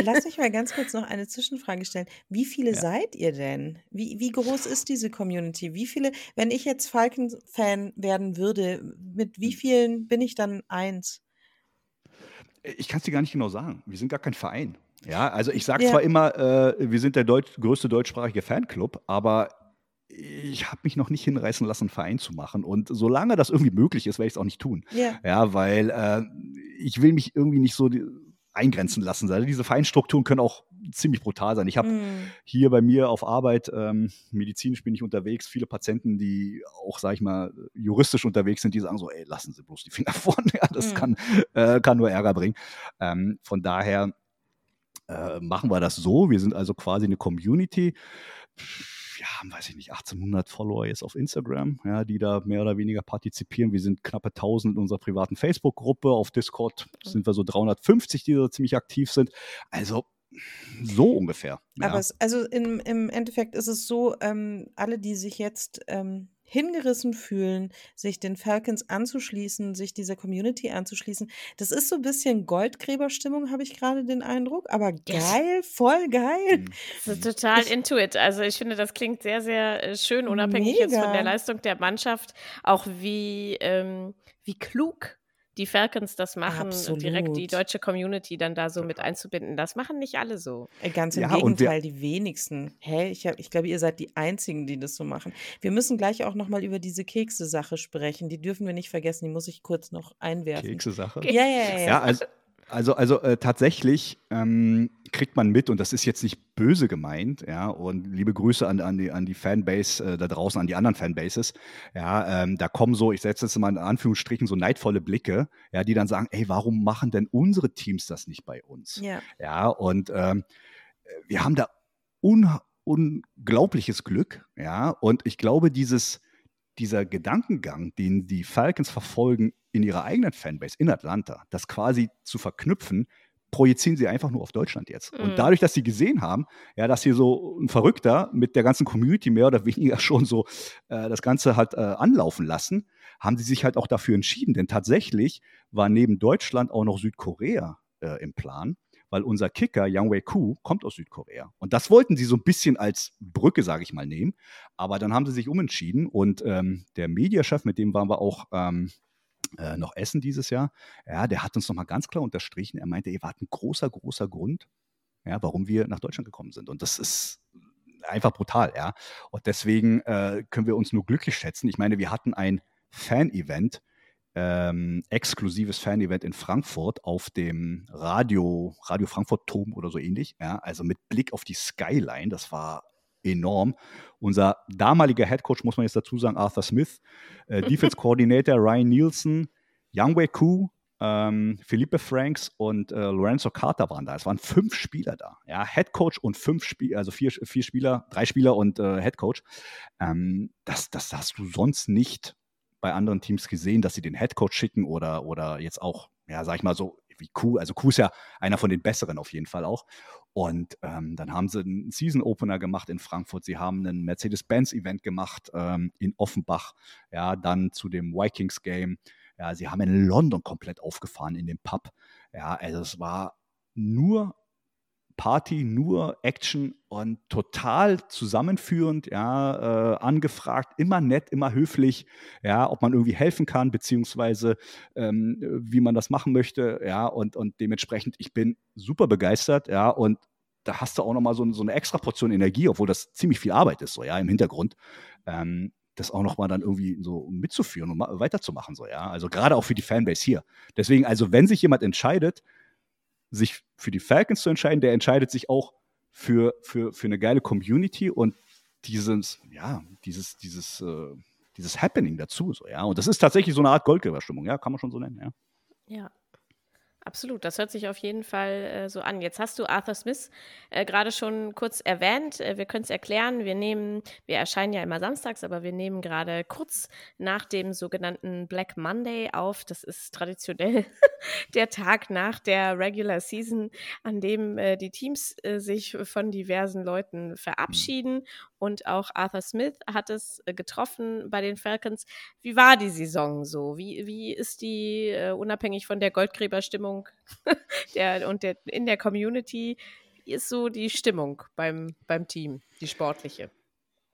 Lass mich mal ganz kurz noch eine Zwischenfrage stellen. Wie viele ja. seid ihr denn? Wie, wie groß ist diese Community? Wie viele, wenn ich jetzt Falcon-Fan werden würde, mit wie hm. vielen bin ich dann eins? Ich kann es dir gar nicht genau sagen. Wir sind gar kein Verein. Ja, also ich sage ja. zwar immer, äh, wir sind der Deutsch, größte deutschsprachige Fanclub, aber ich habe mich noch nicht hinreißen lassen, einen Verein zu machen. Und solange das irgendwie möglich ist, werde ich es auch nicht tun. Ja, ja weil äh, ich will mich irgendwie nicht so eingrenzen lassen. Also diese Feinstrukturen können auch ziemlich brutal sein. Ich habe mm. hier bei mir auf Arbeit, ähm, medizinisch bin ich unterwegs, viele Patienten, die auch, sag ich mal, juristisch unterwegs sind, die sagen so, ey, lassen Sie bloß die Finger vorne, ja, das mm. kann, äh, kann nur Ärger bringen. Ähm, von daher äh, machen wir das so. Wir sind also quasi eine Community wir haben, weiß ich nicht, 1800 Follower jetzt auf Instagram, ja, die da mehr oder weniger partizipieren. Wir sind knappe 1000 in unserer privaten Facebook-Gruppe. Auf Discord sind wir so 350, die da ziemlich aktiv sind. Also so ungefähr. Ja. Aber es, also im, im Endeffekt ist es so, ähm, alle, die sich jetzt ähm, hingerissen fühlen, sich den Falcons anzuschließen, sich dieser Community anzuschließen. Das ist so ein bisschen Goldgräberstimmung, habe ich gerade den Eindruck. Aber geil, yes. voll geil. Mhm. So total ich, into it. Also ich finde, das klingt sehr, sehr äh, schön, unabhängig mega. jetzt von der Leistung der Mannschaft, auch wie, ähm, wie klug die Falcons das machen, Absolut. direkt die deutsche Community dann da so mit einzubinden. Das machen nicht alle so. Äh, ganz im ja, Gegenteil, die wenigsten. Hä? Ich, hab, ich glaube, ihr seid die Einzigen, die das so machen. Wir müssen gleich auch nochmal über diese Kekse-Sache sprechen. Die dürfen wir nicht vergessen. Die muss ich kurz noch einwerfen. Kekse-Sache? Ja, ja, ja. ja also, also, also äh, tatsächlich ähm, kriegt man mit, und das ist jetzt nicht böse gemeint, ja, und liebe Grüße an, an, die, an die Fanbase äh, da draußen, an die anderen Fanbases, ja, ähm, da kommen so, ich setze jetzt mal in Anführungsstrichen, so neidvolle Blicke, ja, die dann sagen, ey, warum machen denn unsere Teams das nicht bei uns? Ja, ja und ähm, wir haben da un unglaubliches Glück, ja, und ich glaube, dieses, dieser Gedankengang, den die Falcons verfolgen in ihrer eigenen Fanbase in Atlanta, das quasi zu verknüpfen, projizieren sie einfach nur auf Deutschland jetzt. Mhm. Und dadurch, dass sie gesehen haben, ja, dass hier so ein Verrückter mit der ganzen Community mehr oder weniger schon so äh, das Ganze hat äh, anlaufen lassen, haben sie sich halt auch dafür entschieden. Denn tatsächlich war neben Deutschland auch noch Südkorea äh, im Plan weil unser Kicker, Yang Wei Ku, kommt aus Südkorea. Und das wollten sie so ein bisschen als Brücke, sage ich mal, nehmen. Aber dann haben sie sich umentschieden und ähm, der Mediachef, mit dem waren wir auch ähm, äh, noch essen dieses Jahr, ja, der hat uns nochmal ganz klar unterstrichen. Er meinte, ihr wart ein großer, großer Grund, ja, warum wir nach Deutschland gekommen sind. Und das ist einfach brutal, ja. Und deswegen äh, können wir uns nur glücklich schätzen. Ich meine, wir hatten ein Fan-Event ähm, exklusives Fan-Event in Frankfurt auf dem Radio, Radio Frankfurt Turm oder so ähnlich. Ja, also mit Blick auf die Skyline, das war enorm. Unser damaliger Headcoach, muss man jetzt dazu sagen, Arthur Smith, äh, Defense Coordinator Ryan Nielsen, Youngway Koo, ähm, Philippe Franks und äh, Lorenzo Carter waren da. Es waren fünf Spieler da. Ja, Head Coach und fünf Spieler, also vier, vier Spieler, drei Spieler und äh, Head Coach. Ähm, das, das hast du sonst nicht bei anderen Teams gesehen, dass sie den Headcoach schicken oder, oder jetzt auch, ja, sag ich mal so, wie Q. Also Q ist ja einer von den besseren auf jeden Fall auch. Und ähm, dann haben sie einen Season Opener gemacht in Frankfurt. Sie haben einen Mercedes-Benz-Event gemacht ähm, in Offenbach. Ja, dann zu dem Vikings-Game. Ja, sie haben in London komplett aufgefahren in dem Pub. Ja, also es war nur Party, nur Action und total zusammenführend, ja, äh, angefragt, immer nett, immer höflich, ja, ob man irgendwie helfen kann, beziehungsweise ähm, wie man das machen möchte, ja, und, und dementsprechend, ich bin super begeistert, ja, und da hast du auch nochmal so, so eine extra Portion Energie, obwohl das ziemlich viel Arbeit ist, so, ja, im Hintergrund. Ähm, das auch nochmal dann irgendwie so mitzuführen und weiterzumachen, so, ja. Also gerade auch für die Fanbase hier. Deswegen, also, wenn sich jemand entscheidet, sich für die Falcons zu entscheiden, der entscheidet sich auch für, für, für eine geile Community und dieses, ja, dieses, dieses, äh, dieses Happening dazu, so, ja. Und das ist tatsächlich so eine Art Goldgräberstimmung, ja, kann man schon so nennen, ja. Ja, Absolut, das hört sich auf jeden Fall äh, so an. Jetzt hast du Arthur Smith äh, gerade schon kurz erwähnt. Äh, wir können es erklären. Wir nehmen, wir erscheinen ja immer samstags, aber wir nehmen gerade kurz nach dem sogenannten Black Monday auf. Das ist traditionell der Tag nach der Regular Season, an dem äh, die Teams äh, sich von diversen Leuten verabschieden und auch Arthur Smith hat es äh, getroffen bei den Falcons. Wie war die Saison so? Wie, wie ist die, unabhängig von der Goldgräberstimmung der, und der, in der Community, wie ist so die Stimmung beim, beim Team, die sportliche?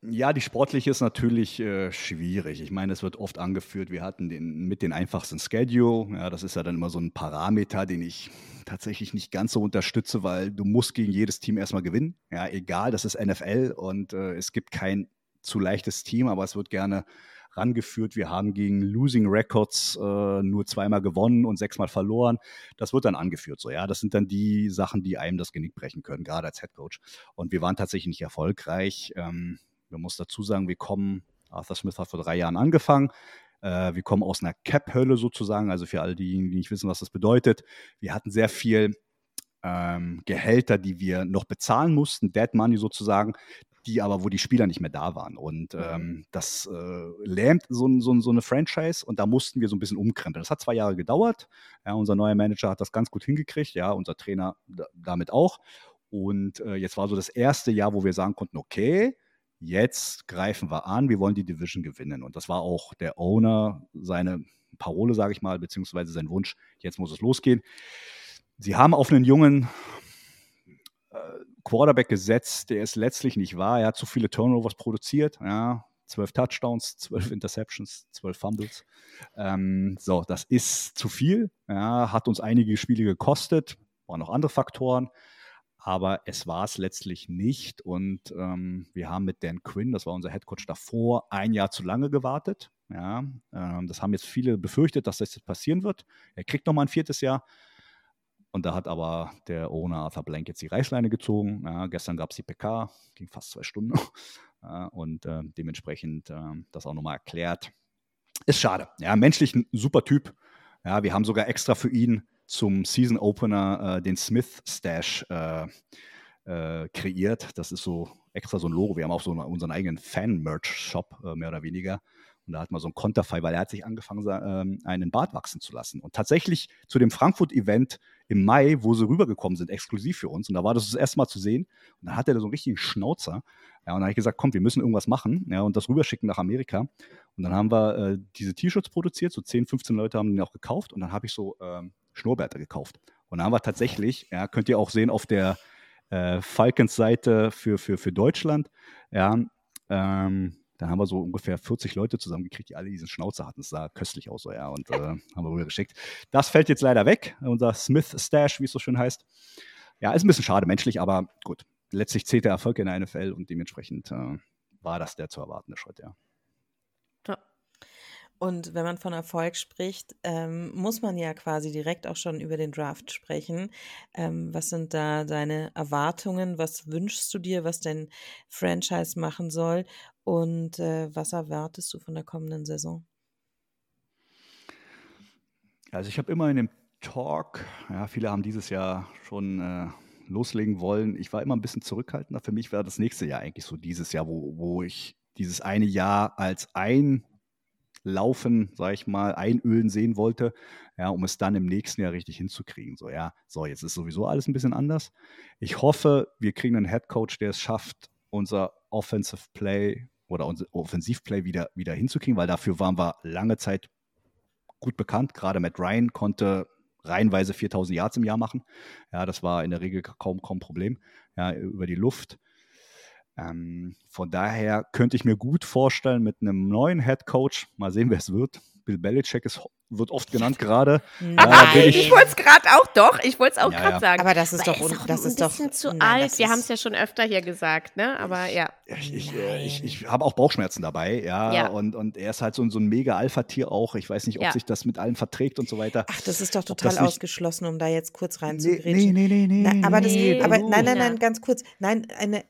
Ja, die sportliche ist natürlich äh, schwierig. Ich meine, es wird oft angeführt, wir hatten den, mit den einfachsten Schedule. Ja, das ist ja dann immer so ein Parameter, den ich tatsächlich nicht ganz so unterstütze, weil du musst gegen jedes Team erstmal gewinnen. Ja, egal, das ist NFL und äh, es gibt kein zu leichtes Team, aber es wird gerne rangeführt. Wir haben gegen Losing Records äh, nur zweimal gewonnen und sechsmal verloren. Das wird dann angeführt. So, ja, das sind dann die Sachen, die einem das Genick brechen können, gerade als Head Coach. Und wir waren tatsächlich nicht erfolgreich. Ähm, man muss dazu sagen, wir kommen, Arthur Smith hat vor drei Jahren angefangen. Äh, wir kommen aus einer Cap-Hölle sozusagen, also für alle diejenigen, die nicht wissen, was das bedeutet. Wir hatten sehr viel ähm, Gehälter, die wir noch bezahlen mussten, Dead Money sozusagen, die aber, wo die Spieler nicht mehr da waren. Und mhm. ähm, das äh, lähmt so, so, so, eine Franchise und da mussten wir so ein bisschen umkrempeln. Das hat zwei Jahre gedauert. Ja, unser neuer Manager hat das ganz gut hingekriegt, ja, unser Trainer damit auch. Und äh, jetzt war so das erste Jahr, wo wir sagen konnten, okay, jetzt greifen wir an, wir wollen die Division gewinnen. Und das war auch der Owner, seine Parole, sage ich mal, beziehungsweise sein Wunsch, jetzt muss es losgehen. Sie haben auf einen jungen Quarterback gesetzt, der es letztlich nicht war. Er hat zu viele Turnovers produziert, ja, zwölf Touchdowns, zwölf Interceptions, zwölf Fumbles. Ähm, so, das ist zu viel. Ja, hat uns einige Spiele gekostet, waren noch andere Faktoren aber es war es letztlich nicht. Und ähm, wir haben mit Dan Quinn, das war unser Headcoach davor, ein Jahr zu lange gewartet. Ja, ähm, das haben jetzt viele befürchtet, dass das jetzt passieren wird. Er kriegt noch mal ein viertes Jahr. Und da hat aber der Owner Arthur Blank jetzt die Reißleine gezogen. Ja, gestern gab es die PK, ging fast zwei Stunden. Ja, und äh, dementsprechend äh, das auch nochmal erklärt. Ist schade. Ja, menschlich ein super Typ. Ja, wir haben sogar extra für ihn zum Season Opener äh, den Smith Stash äh, äh, kreiert. Das ist so extra so ein Logo. Wir haben auch so unseren eigenen Fan-Merch-Shop, äh, mehr oder weniger. Und da hat man so ein Konterfei, weil er hat sich angefangen, ähm, einen Bart wachsen zu lassen. Und tatsächlich zu dem Frankfurt-Event im Mai, wo sie rübergekommen sind, exklusiv für uns. Und da war das das erste Mal zu sehen. Und dann hatte er so einen richtigen Schnauzer. Ja, und dann habe ich gesagt, komm, wir müssen irgendwas machen ja, und das rüberschicken nach Amerika. Und dann haben wir äh, diese T-Shirts produziert. So 10, 15 Leute haben den auch gekauft. Und dann habe ich so ähm, Schnurrbärte gekauft. Und dann haben wir tatsächlich, ja, könnt ihr auch sehen auf der äh, Falcons-Seite für, für, für Deutschland, ja, ähm, dann haben wir so ungefähr 40 Leute zusammengekriegt, die alle diesen Schnauzer hatten. Es sah köstlich aus, so, ja, und äh, haben wir rüber geschickt. Das fällt jetzt leider weg, unser Smith-Stash, wie es so schön heißt. Ja, ist ein bisschen schade, menschlich, aber gut. Letztlich zählt der Erfolg in der NFL und dementsprechend äh, war das der zu erwartende Schritt, ja. Und wenn man von Erfolg spricht, ähm, muss man ja quasi direkt auch schon über den Draft sprechen. Ähm, was sind da deine Erwartungen? Was wünschst du dir, was dein Franchise machen soll? Und äh, was erwartest du von der kommenden Saison? Also ich habe immer in dem Talk, ja, viele haben dieses Jahr schon äh, loslegen wollen. Ich war immer ein bisschen zurückhaltender. Für mich wäre das nächste Jahr eigentlich so dieses Jahr, wo, wo ich dieses eine Jahr als ein Laufen, sage ich mal, einölen sehen wollte, ja, um es dann im nächsten Jahr richtig hinzukriegen. So, ja, so, jetzt ist sowieso alles ein bisschen anders. Ich hoffe, wir kriegen einen Head Coach, der es schafft, unser Offensive Play oder unser Offensivplay wieder, wieder hinzukriegen, weil dafür waren wir lange Zeit gut bekannt. Gerade Matt Ryan konnte reihenweise 4000 Yards im Jahr machen. Ja, das war in der Regel kaum, kaum Problem. Ja, über die Luft. Ähm, von daher könnte ich mir gut vorstellen, mit einem neuen Head Coach, mal sehen, wer es wird. Bill Belichick ist wird oft genannt gerade. Nein, ich, ich wollte es gerade auch doch, ich wollte es auch ja, gerade ja. sagen. Aber das ist doch, ist das ist doch zu nein, alt. Wir haben es ja schon öfter hier gesagt, ne? Aber ja. Ich, ich, äh, ich, ich habe auch Bauchschmerzen dabei, ja. ja. Und, und er ist halt so, so ein mega Alpha-Tier auch. Ich weiß nicht, ob sich das mit allen verträgt und so weiter. Ach, das ist doch total ausgeschlossen, um da jetzt kurz reinzugehen. Nee, nee, nee, nee. Na, aber, das, nee, aber nein, nein, nein, ganz kurz. Nein, eine,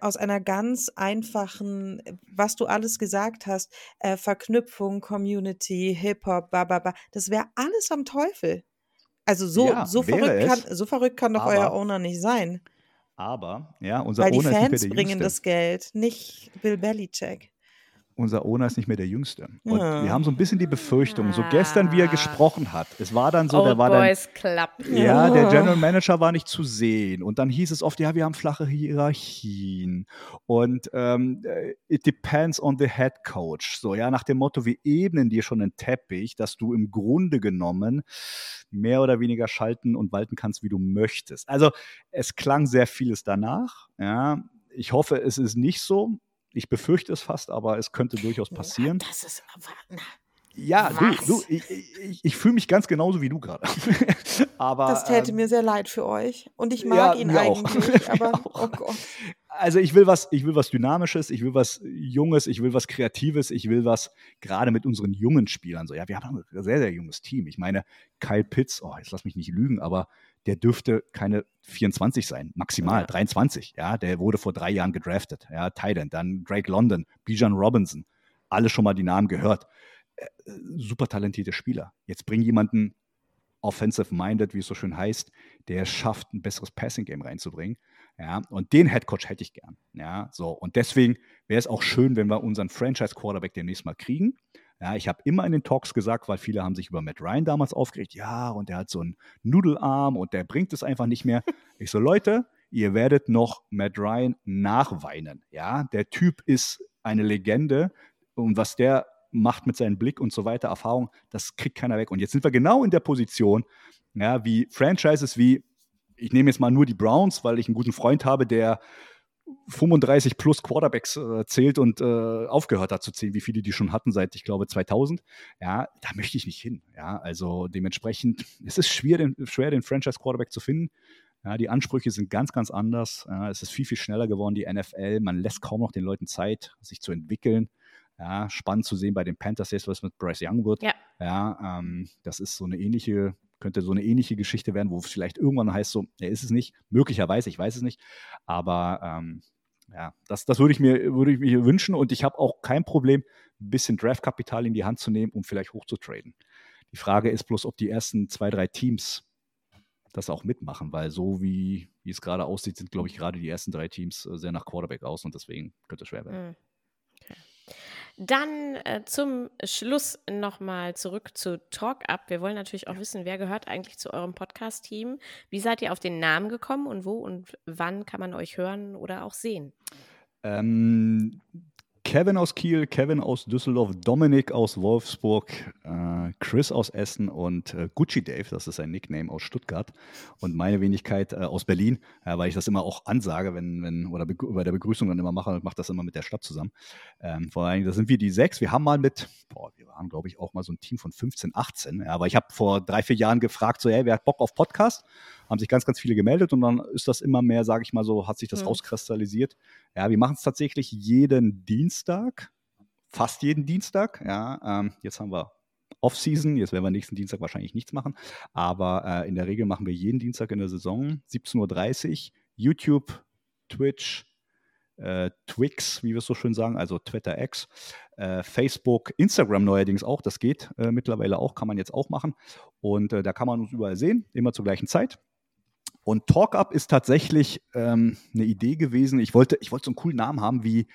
aus einer ganz einfachen, was du alles gesagt hast, äh, Verknüpfung, Community, Hip-Hop, ba, ba, das wäre alles am Teufel. Also so, ja, so, verrückt kann, so verrückt kann doch aber, euer Owner nicht sein. Aber, ja, unser Weil Owner die Fans ist bringen das Geld, nicht Bill Belichick unser Owner ist nicht mehr der Jüngste. Und ja. wir haben so ein bisschen die Befürchtung, so gestern, wie er gesprochen hat, es war dann so, Old der war Boys dann, Club. ja, der General Manager war nicht zu sehen. Und dann hieß es oft, ja, wir haben flache Hierarchien. Und ähm, äh, it depends on the head coach. So, ja, nach dem Motto, wir ebnen dir schon einen Teppich, dass du im Grunde genommen mehr oder weniger schalten und walten kannst, wie du möchtest. Also, es klang sehr vieles danach. Ja, ich hoffe, es ist nicht so. Ich befürchte es fast, aber es könnte durchaus passieren. Das ist aber. Na. Ja, Was? du, du ich, ich, ich fühle mich ganz genauso wie du gerade. aber das täte ähm, mir sehr leid für euch. Und ich mag ja, ihn eigentlich, aber oh Gott. also ich will was, ich will was Dynamisches, ich will was Junges, ich will was Kreatives, ich will was gerade mit unseren jungen Spielern so. Ja, wir haben ein sehr, sehr junges Team. Ich meine, Kyle Pitts, oh, jetzt lass mich nicht lügen, aber der dürfte keine 24 sein, maximal ja. 23. Ja, der wurde vor drei Jahren gedraftet. Ja, Thailand, dann Drake London, Bijan Robinson, alle schon mal die Namen gehört. Äh, super talentierte Spieler. Jetzt bring jemanden offensive-minded, wie es so schön heißt, der schafft, ein besseres Passing-Game reinzubringen. Ja, und den Headcoach hätte ich gern. Ja, so. Und deswegen wäre es auch schön, wenn wir unseren Franchise-Quarterback demnächst mal kriegen. Ja, ich habe immer in den Talks gesagt, weil viele haben sich über Matt Ryan damals aufgeregt, ja, und der hat so einen Nudelarm und der bringt es einfach nicht mehr. Ich so, Leute, ihr werdet noch Matt Ryan nachweinen. Ja, der Typ ist eine Legende und was der macht mit seinem Blick und so weiter, Erfahrung, das kriegt keiner weg. Und jetzt sind wir genau in der Position, ja, wie Franchises wie, ich nehme jetzt mal nur die Browns, weil ich einen guten Freund habe, der 35 plus Quarterbacks äh, zählt und äh, aufgehört hat zu zählen, wie viele die schon hatten seit, ich glaube, 2000. Ja, da möchte ich nicht hin. Ja, also dementsprechend, es ist schwer, den, schwer, den Franchise-Quarterback zu finden. Ja, die Ansprüche sind ganz, ganz anders. Ja, es ist viel, viel schneller geworden, die NFL. Man lässt kaum noch den Leuten Zeit, sich zu entwickeln. Ja, spannend zu sehen bei den Panthers jetzt, was mit Bryce Young wird. Ja, ja ähm, das ist so eine ähnliche, könnte so eine ähnliche Geschichte werden, wo es vielleicht irgendwann heißt, so, er ist es nicht, möglicherweise, ich weiß es nicht. Aber ähm, ja, das, das würde ich mir, würde ich mir wünschen und ich habe auch kein Problem, ein bisschen Draftkapital in die Hand zu nehmen, um vielleicht hochzutraden. Die Frage ist bloß, ob die ersten zwei, drei Teams das auch mitmachen, weil so wie, wie es gerade aussieht, sind, glaube ich, gerade die ersten drei Teams äh, sehr nach Quarterback aus und deswegen könnte es schwer werden. Mhm. Dann äh, zum Schluss nochmal zurück zu Talk Up. Wir wollen natürlich auch wissen, wer gehört eigentlich zu eurem Podcast-Team? Wie seid ihr auf den Namen gekommen und wo und wann kann man euch hören oder auch sehen? Ähm, Kevin aus Kiel, Kevin aus Düsseldorf, Dominik aus Wolfsburg, äh, Chris aus Essen und äh, Gucci Dave, das ist sein Nickname aus Stuttgart und meine Wenigkeit äh, aus Berlin, äh, weil ich das immer auch ansage, wenn, wenn oder bei der Begrüßung dann immer mache, mache das immer mit der Stadt zusammen. Ähm, vor allem, da sind wir die sechs. Wir haben mal mit, boah, wir waren glaube ich auch mal so ein Team von 15, 18, ja, aber ich habe vor drei, vier Jahren gefragt, so, hey, wer hat Bock auf Podcast? Haben sich ganz, ganz viele gemeldet und dann ist das immer mehr, sage ich mal so, hat sich das mhm. rauskristallisiert. Ja, wir machen es tatsächlich jeden Dienstag, fast jeden Dienstag. Ja, ähm, jetzt haben wir Off-Season. Jetzt werden wir nächsten Dienstag wahrscheinlich nichts machen. Aber äh, in der Regel machen wir jeden Dienstag in der Saison 17.30 Uhr YouTube, Twitch, äh, Twix, wie wir es so schön sagen, also Twitter X, äh, Facebook, Instagram neuerdings auch. Das geht äh, mittlerweile auch, kann man jetzt auch machen. Und äh, da kann man uns überall sehen, immer zur gleichen Zeit. Und TalkUp ist tatsächlich ähm, eine Idee gewesen. Ich wollte, ich wollte so einen coolen Namen haben, wie,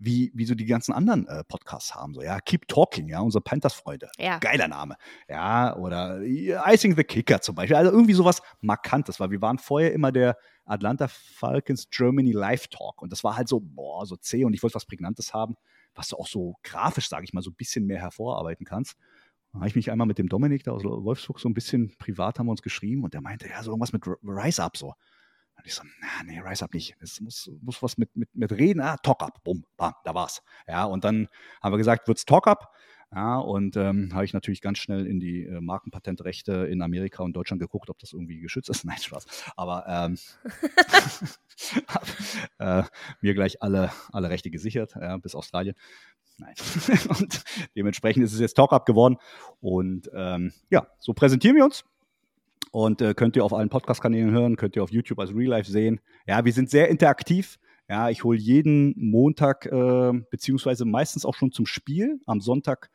wie, wie so die ganzen anderen äh, Podcasts haben. So, ja, Keep Talking, ja, unsere Panthers-Freunde. Ja. Geiler Name. Ja, oder Icing the Kicker zum Beispiel. Also irgendwie sowas Markantes, weil wir waren vorher immer der Atlanta Falcons Germany Live Talk. Und das war halt so, boah, so zäh und ich wollte was Prägnantes haben, was du auch so grafisch, sage ich mal, so ein bisschen mehr hervorarbeiten kannst. Da habe ich mich einmal mit dem Dominik da aus Wolfsburg so ein bisschen privat haben wir uns geschrieben und der meinte, ja, so irgendwas mit Rise Up so. Und ich so, na, nee, Rise Up nicht. Es muss, muss was mit, mit, mit Reden, ah, Talk Up, bumm, bam, da war's. Ja, und dann haben wir gesagt, wird's Talk Up. Ja, und ähm, habe ich natürlich ganz schnell in die äh, Markenpatentrechte in Amerika und Deutschland geguckt, ob das irgendwie geschützt ist. Nein, Spaß. Aber ähm, hab, äh, mir gleich alle, alle Rechte gesichert, ja, bis Australien. Nein. und dementsprechend ist es jetzt Talk-Up geworden. Und ähm, ja, so präsentieren wir uns. Und äh, könnt ihr auf allen Podcast-Kanälen hören, könnt ihr auf YouTube als Real Life sehen. Ja, wir sind sehr interaktiv. Ja, ich hole jeden Montag, äh, beziehungsweise meistens auch schon zum Spiel. Am Sonntag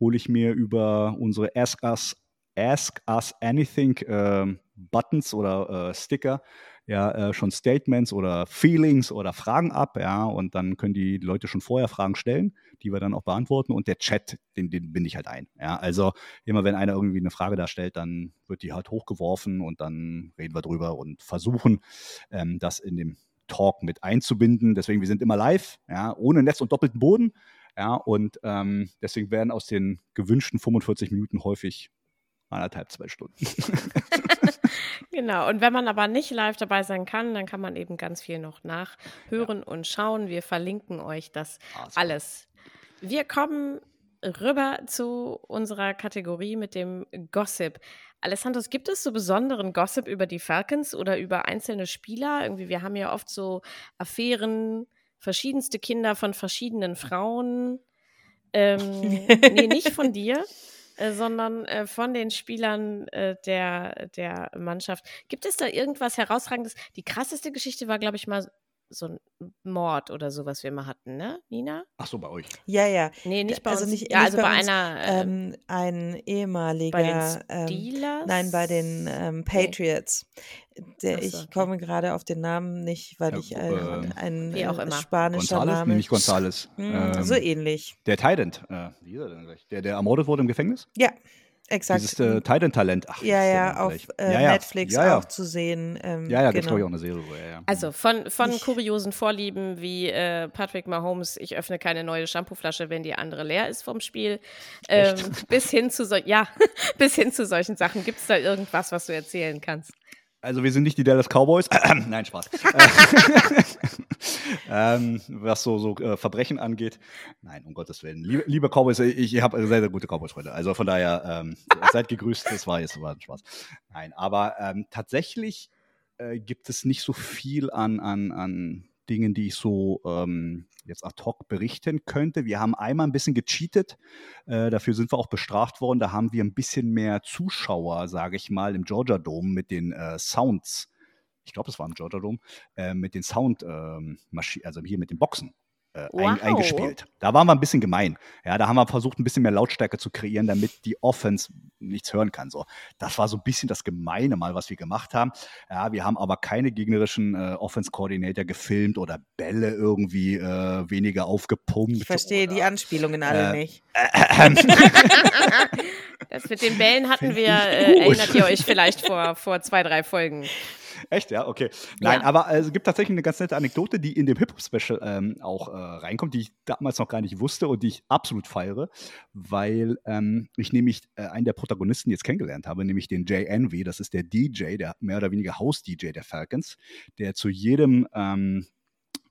hole ich mir über unsere Ask Us, Ask Us Anything äh, Buttons oder äh, Sticker ja äh, schon Statements oder Feelings oder Fragen ab, ja, und dann können die Leute schon vorher Fragen stellen, die wir dann auch beantworten und der Chat, den, den binde ich halt ein, ja, also immer wenn einer irgendwie eine Frage da stellt, dann wird die halt hochgeworfen und dann reden wir drüber und versuchen, ähm, das in dem Talk mit einzubinden, deswegen, wir sind immer live, ja, ohne Netz und doppelten Boden, ja, und ähm, deswegen werden aus den gewünschten 45 Minuten häufig anderthalb, zwei Stunden. genau. Und wenn man aber nicht live dabei sein kann, dann kann man eben ganz viel noch nachhören ja. und schauen. Wir verlinken euch das awesome. alles. Wir kommen rüber zu unserer Kategorie mit dem Gossip. Alessandros, gibt es so besonderen Gossip über die Falcons oder über einzelne Spieler? Irgendwie, wir haben ja oft so Affären, verschiedenste Kinder von verschiedenen Frauen. Ähm, nee, nicht von dir, äh, sondern äh, von den Spielern äh, der, der Mannschaft. Gibt es da irgendwas Herausragendes? Die krasseste Geschichte war, glaube ich, mal so ein Mord oder so, was wir mal hatten, ne, Nina? Ach so, bei euch. Ja, ja. Nee, nicht bei also uns. Nicht, ja, nicht also bei, bei uns, einer. Ähm, ein ehemaliger. bei den ähm, Steelers? nein, bei den ähm, Patriots. Der, Ach so, ich okay. komme gerade auf den Namen nicht, weil Ja, ich äh, ein, ein wie auch äh, immer. spanischer Gonzales? Name. Nee, nicht Gonzales. Hm, Ähm, so ähnlich. Der Tident. Äh, wie ist er denn gleich? Der, der ermordet wurde im Gefängnis? Ja, exakt. Dieses äh, Tident-Talent. Ach, ja, ja, auf äh, ja, ja. Netflix ja, ja. auch zu sehen. Ähm, Ja, ja, gibt es genau. glaube ich auch eine Serie. Ja, ja. Also von, von Ich- kuriosen Vorlieben wie äh, Patrick Mahomes, ich öffne keine neue Shampooflasche, wenn die andere leer ist vom Spiel, ähm, bis hin zu so, ja, bis hin zu solchen Sachen. Gibt es da irgendwas, was du erzählen kannst? Also wir sind nicht die Dallas Cowboys. Nein, Spaß. ähm, was so, so äh, Verbrechen angeht. Nein, um Gottes Willen. Liebe, liebe Cowboys, ich, ich habe sehr, sehr gute Cowboys-Freunde. Also von daher, ähm, seid gegrüßt, das war jetzt war ein Spaß. Nein, aber ähm, tatsächlich äh, gibt es nicht so viel an, an, an Dingen, die ich so ähm, jetzt ad hoc berichten könnte. Wir haben einmal ein bisschen gecheatet. Äh, dafür sind wir auch bestraft worden. Da haben wir ein bisschen mehr Zuschauer, sage ich mal, im Georgia Dome mit den äh, Sounds. Ich glaube, das war im Georgia Dome, äh, mit den Sound, ähm, also hier mit den Boxen. Äh, ein, Wow. eingespielt. Da waren wir ein bisschen gemein. Ja, da haben wir versucht, ein bisschen mehr Lautstärke zu kreieren, damit die Offense nichts hören kann. So, das war so ein bisschen das Gemeine mal, was wir gemacht haben. Ja, wir haben aber keine gegnerischen äh, Offense-Coordinator gefilmt oder Bälle irgendwie äh, weniger aufgepumpt. Ich verstehe die oder, Anspielungen alle äh, nicht. Das mit den Bällen hatten Find wir, äh, erinnert ihr euch vielleicht vor, vor zwei, drei Folgen. Echt, ja, okay. Nein, Ja. aber äh, es gibt tatsächlich eine ganz nette Anekdote, die in dem Hip-Hop-Special ähm, auch äh, reinkommt, die ich damals noch gar nicht wusste und die ich absolut feiere, weil ähm, ich nämlich äh, einen der Protagonisten jetzt kennengelernt habe, nämlich den Jay Envy. Das ist der DJ, der mehr oder weniger House-DJ der Falcons, der zu jedem ähm,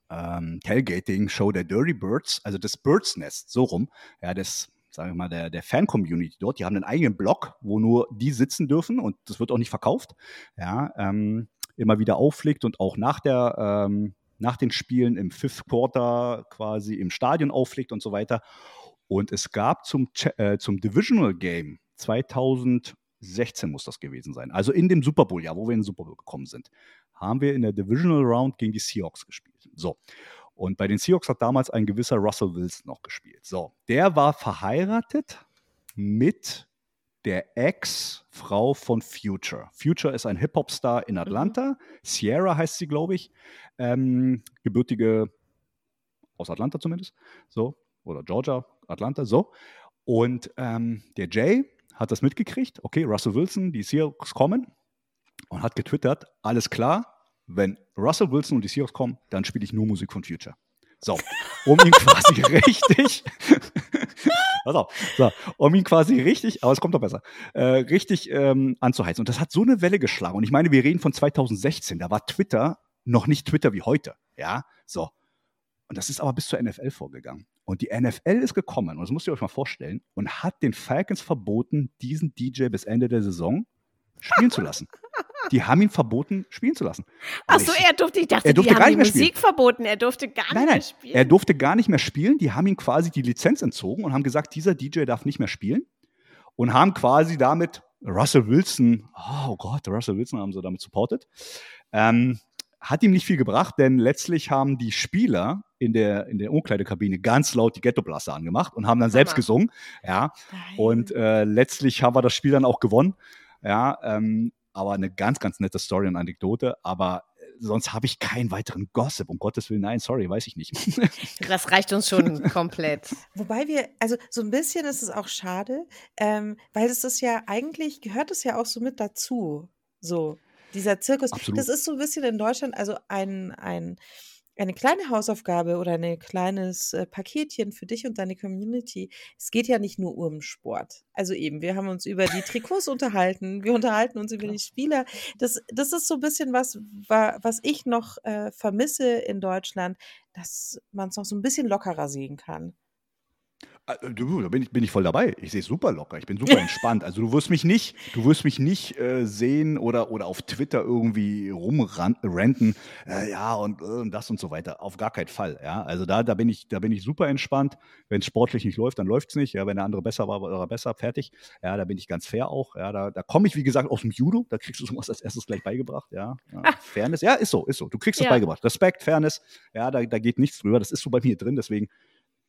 ähm, Tailgating-Show der Dirty Birds, also des Birds Nest, so rum, ja, des sagen wir mal, der, der Fan-Community dort, die haben einen eigenen Blog, wo nur die sitzen dürfen und das wird auch nicht verkauft. Ja, ähm, immer wieder auflegt und auch nach der ähm, nach den Spielen im Fifth Quarter quasi im Stadion auflegt und so weiter. Und es gab zum, äh, zum Divisional Game 2016 muss das gewesen sein, also in dem Super Bowl, ja, wo wir in den Super Bowl gekommen sind, haben wir in der Divisional Round gegen die Seahawks gespielt. So. Und bei den Seahawks hat damals ein gewisser Russell Wilson noch gespielt. So, der war verheiratet mit der Ex-Frau von Future. Future ist ein Hip-Hop-Star in Atlanta. Sierra heißt sie, glaube ich. Ähm, gebürtige aus Atlanta zumindest. So. Oder Georgia, Atlanta, so. Und ähm, der Jay hat das mitgekriegt. Okay, Russell Wilson, die Seahawks kommen. Und hat getwittert: Alles klar, wenn Russell Wilson und die Seahawks kommen, dann spiele ich nur Musik von Future. So, um ihn quasi richtig, pass auf, so, um ihn quasi richtig, aber es kommt doch besser, äh, richtig ähm, anzuheizen. Und das hat so eine Welle geschlagen. Und ich meine, wir reden von 2016, da war Twitter noch nicht Twitter wie heute. Ja, so. Und das ist aber bis zur NFL vorgegangen. Und die NFL ist gekommen, und das müsst ihr euch mal vorstellen, und hat den Falcons verboten, diesen DJ bis Ende der Saison spielen zu lassen. Die haben ihn verboten, spielen zu lassen. Achso, ich- er durfte, ich dachte, er durfte die gar haben die nicht mehr Musik verboten. Er durfte gar Nein, nicht nein, mehr spielen. er durfte gar nicht mehr spielen. Die haben ihm quasi die Lizenz entzogen und haben gesagt, dieser DJ darf nicht mehr spielen. Und haben quasi damit Russell Wilson, oh Gott, Russell Wilson haben sie damit supportet. Ähm, hat ihm nicht viel gebracht, denn letztlich haben die Spieler in der, in der Umkleidekabine ganz laut die Ghetto-Blaster angemacht und haben dann selbst Hammer. gesungen. Ja, Nein. und äh, letztlich haben wir das Spiel dann auch gewonnen. Ja, ähm, aber eine ganz, ganz nette Story und Anekdote. Aber äh, sonst habe ich keinen weiteren Gossip. Um Gottes Willen, nein, sorry, weiß ich nicht. Das reicht uns schon komplett. Wobei wir, also so ein bisschen ist es auch schade, ähm, weil es ist ja eigentlich, gehört es ja auch so mit dazu. So, dieser Zirkus. Absolut. Das ist so ein bisschen in Deutschland, also ein, ein, eine kleine Hausaufgabe oder ein kleines äh, Paketchen für dich und deine Community. Es geht ja nicht nur um Sport. Also eben, wir haben uns über die Trikots unterhalten, wir unterhalten uns über die Spieler. Das, das ist so ein bisschen was, wa- was ich noch äh, vermisse in Deutschland, dass man es noch so ein bisschen lockerer sehen kann. Äh, du, da bin ich, bin ich voll dabei. Ich sehe es super locker. Ich bin super entspannt. Also du wirst mich nicht, du wirst mich nicht äh, sehen oder, oder auf Twitter irgendwie rumrenten, äh, ja und, äh, und das und so weiter. Auf gar keinen Fall. Ja, also da, da bin ich, da bin ich super entspannt. Wenn es sportlich nicht läuft, dann läuft es nicht. Ja, wenn der andere besser war, war er besser, fertig. Ja, da bin ich ganz fair auch. Ja, da, da komme ich wie gesagt aus dem Judo. Da kriegst du sowas als erstes gleich beigebracht. Ja, ja. Fairness. Ja, ist so, ist so. Du kriegst es ja. beigebracht. Respekt, Fairness. Ja, da, da geht nichts drüber. Das ist so bei mir drin. Deswegen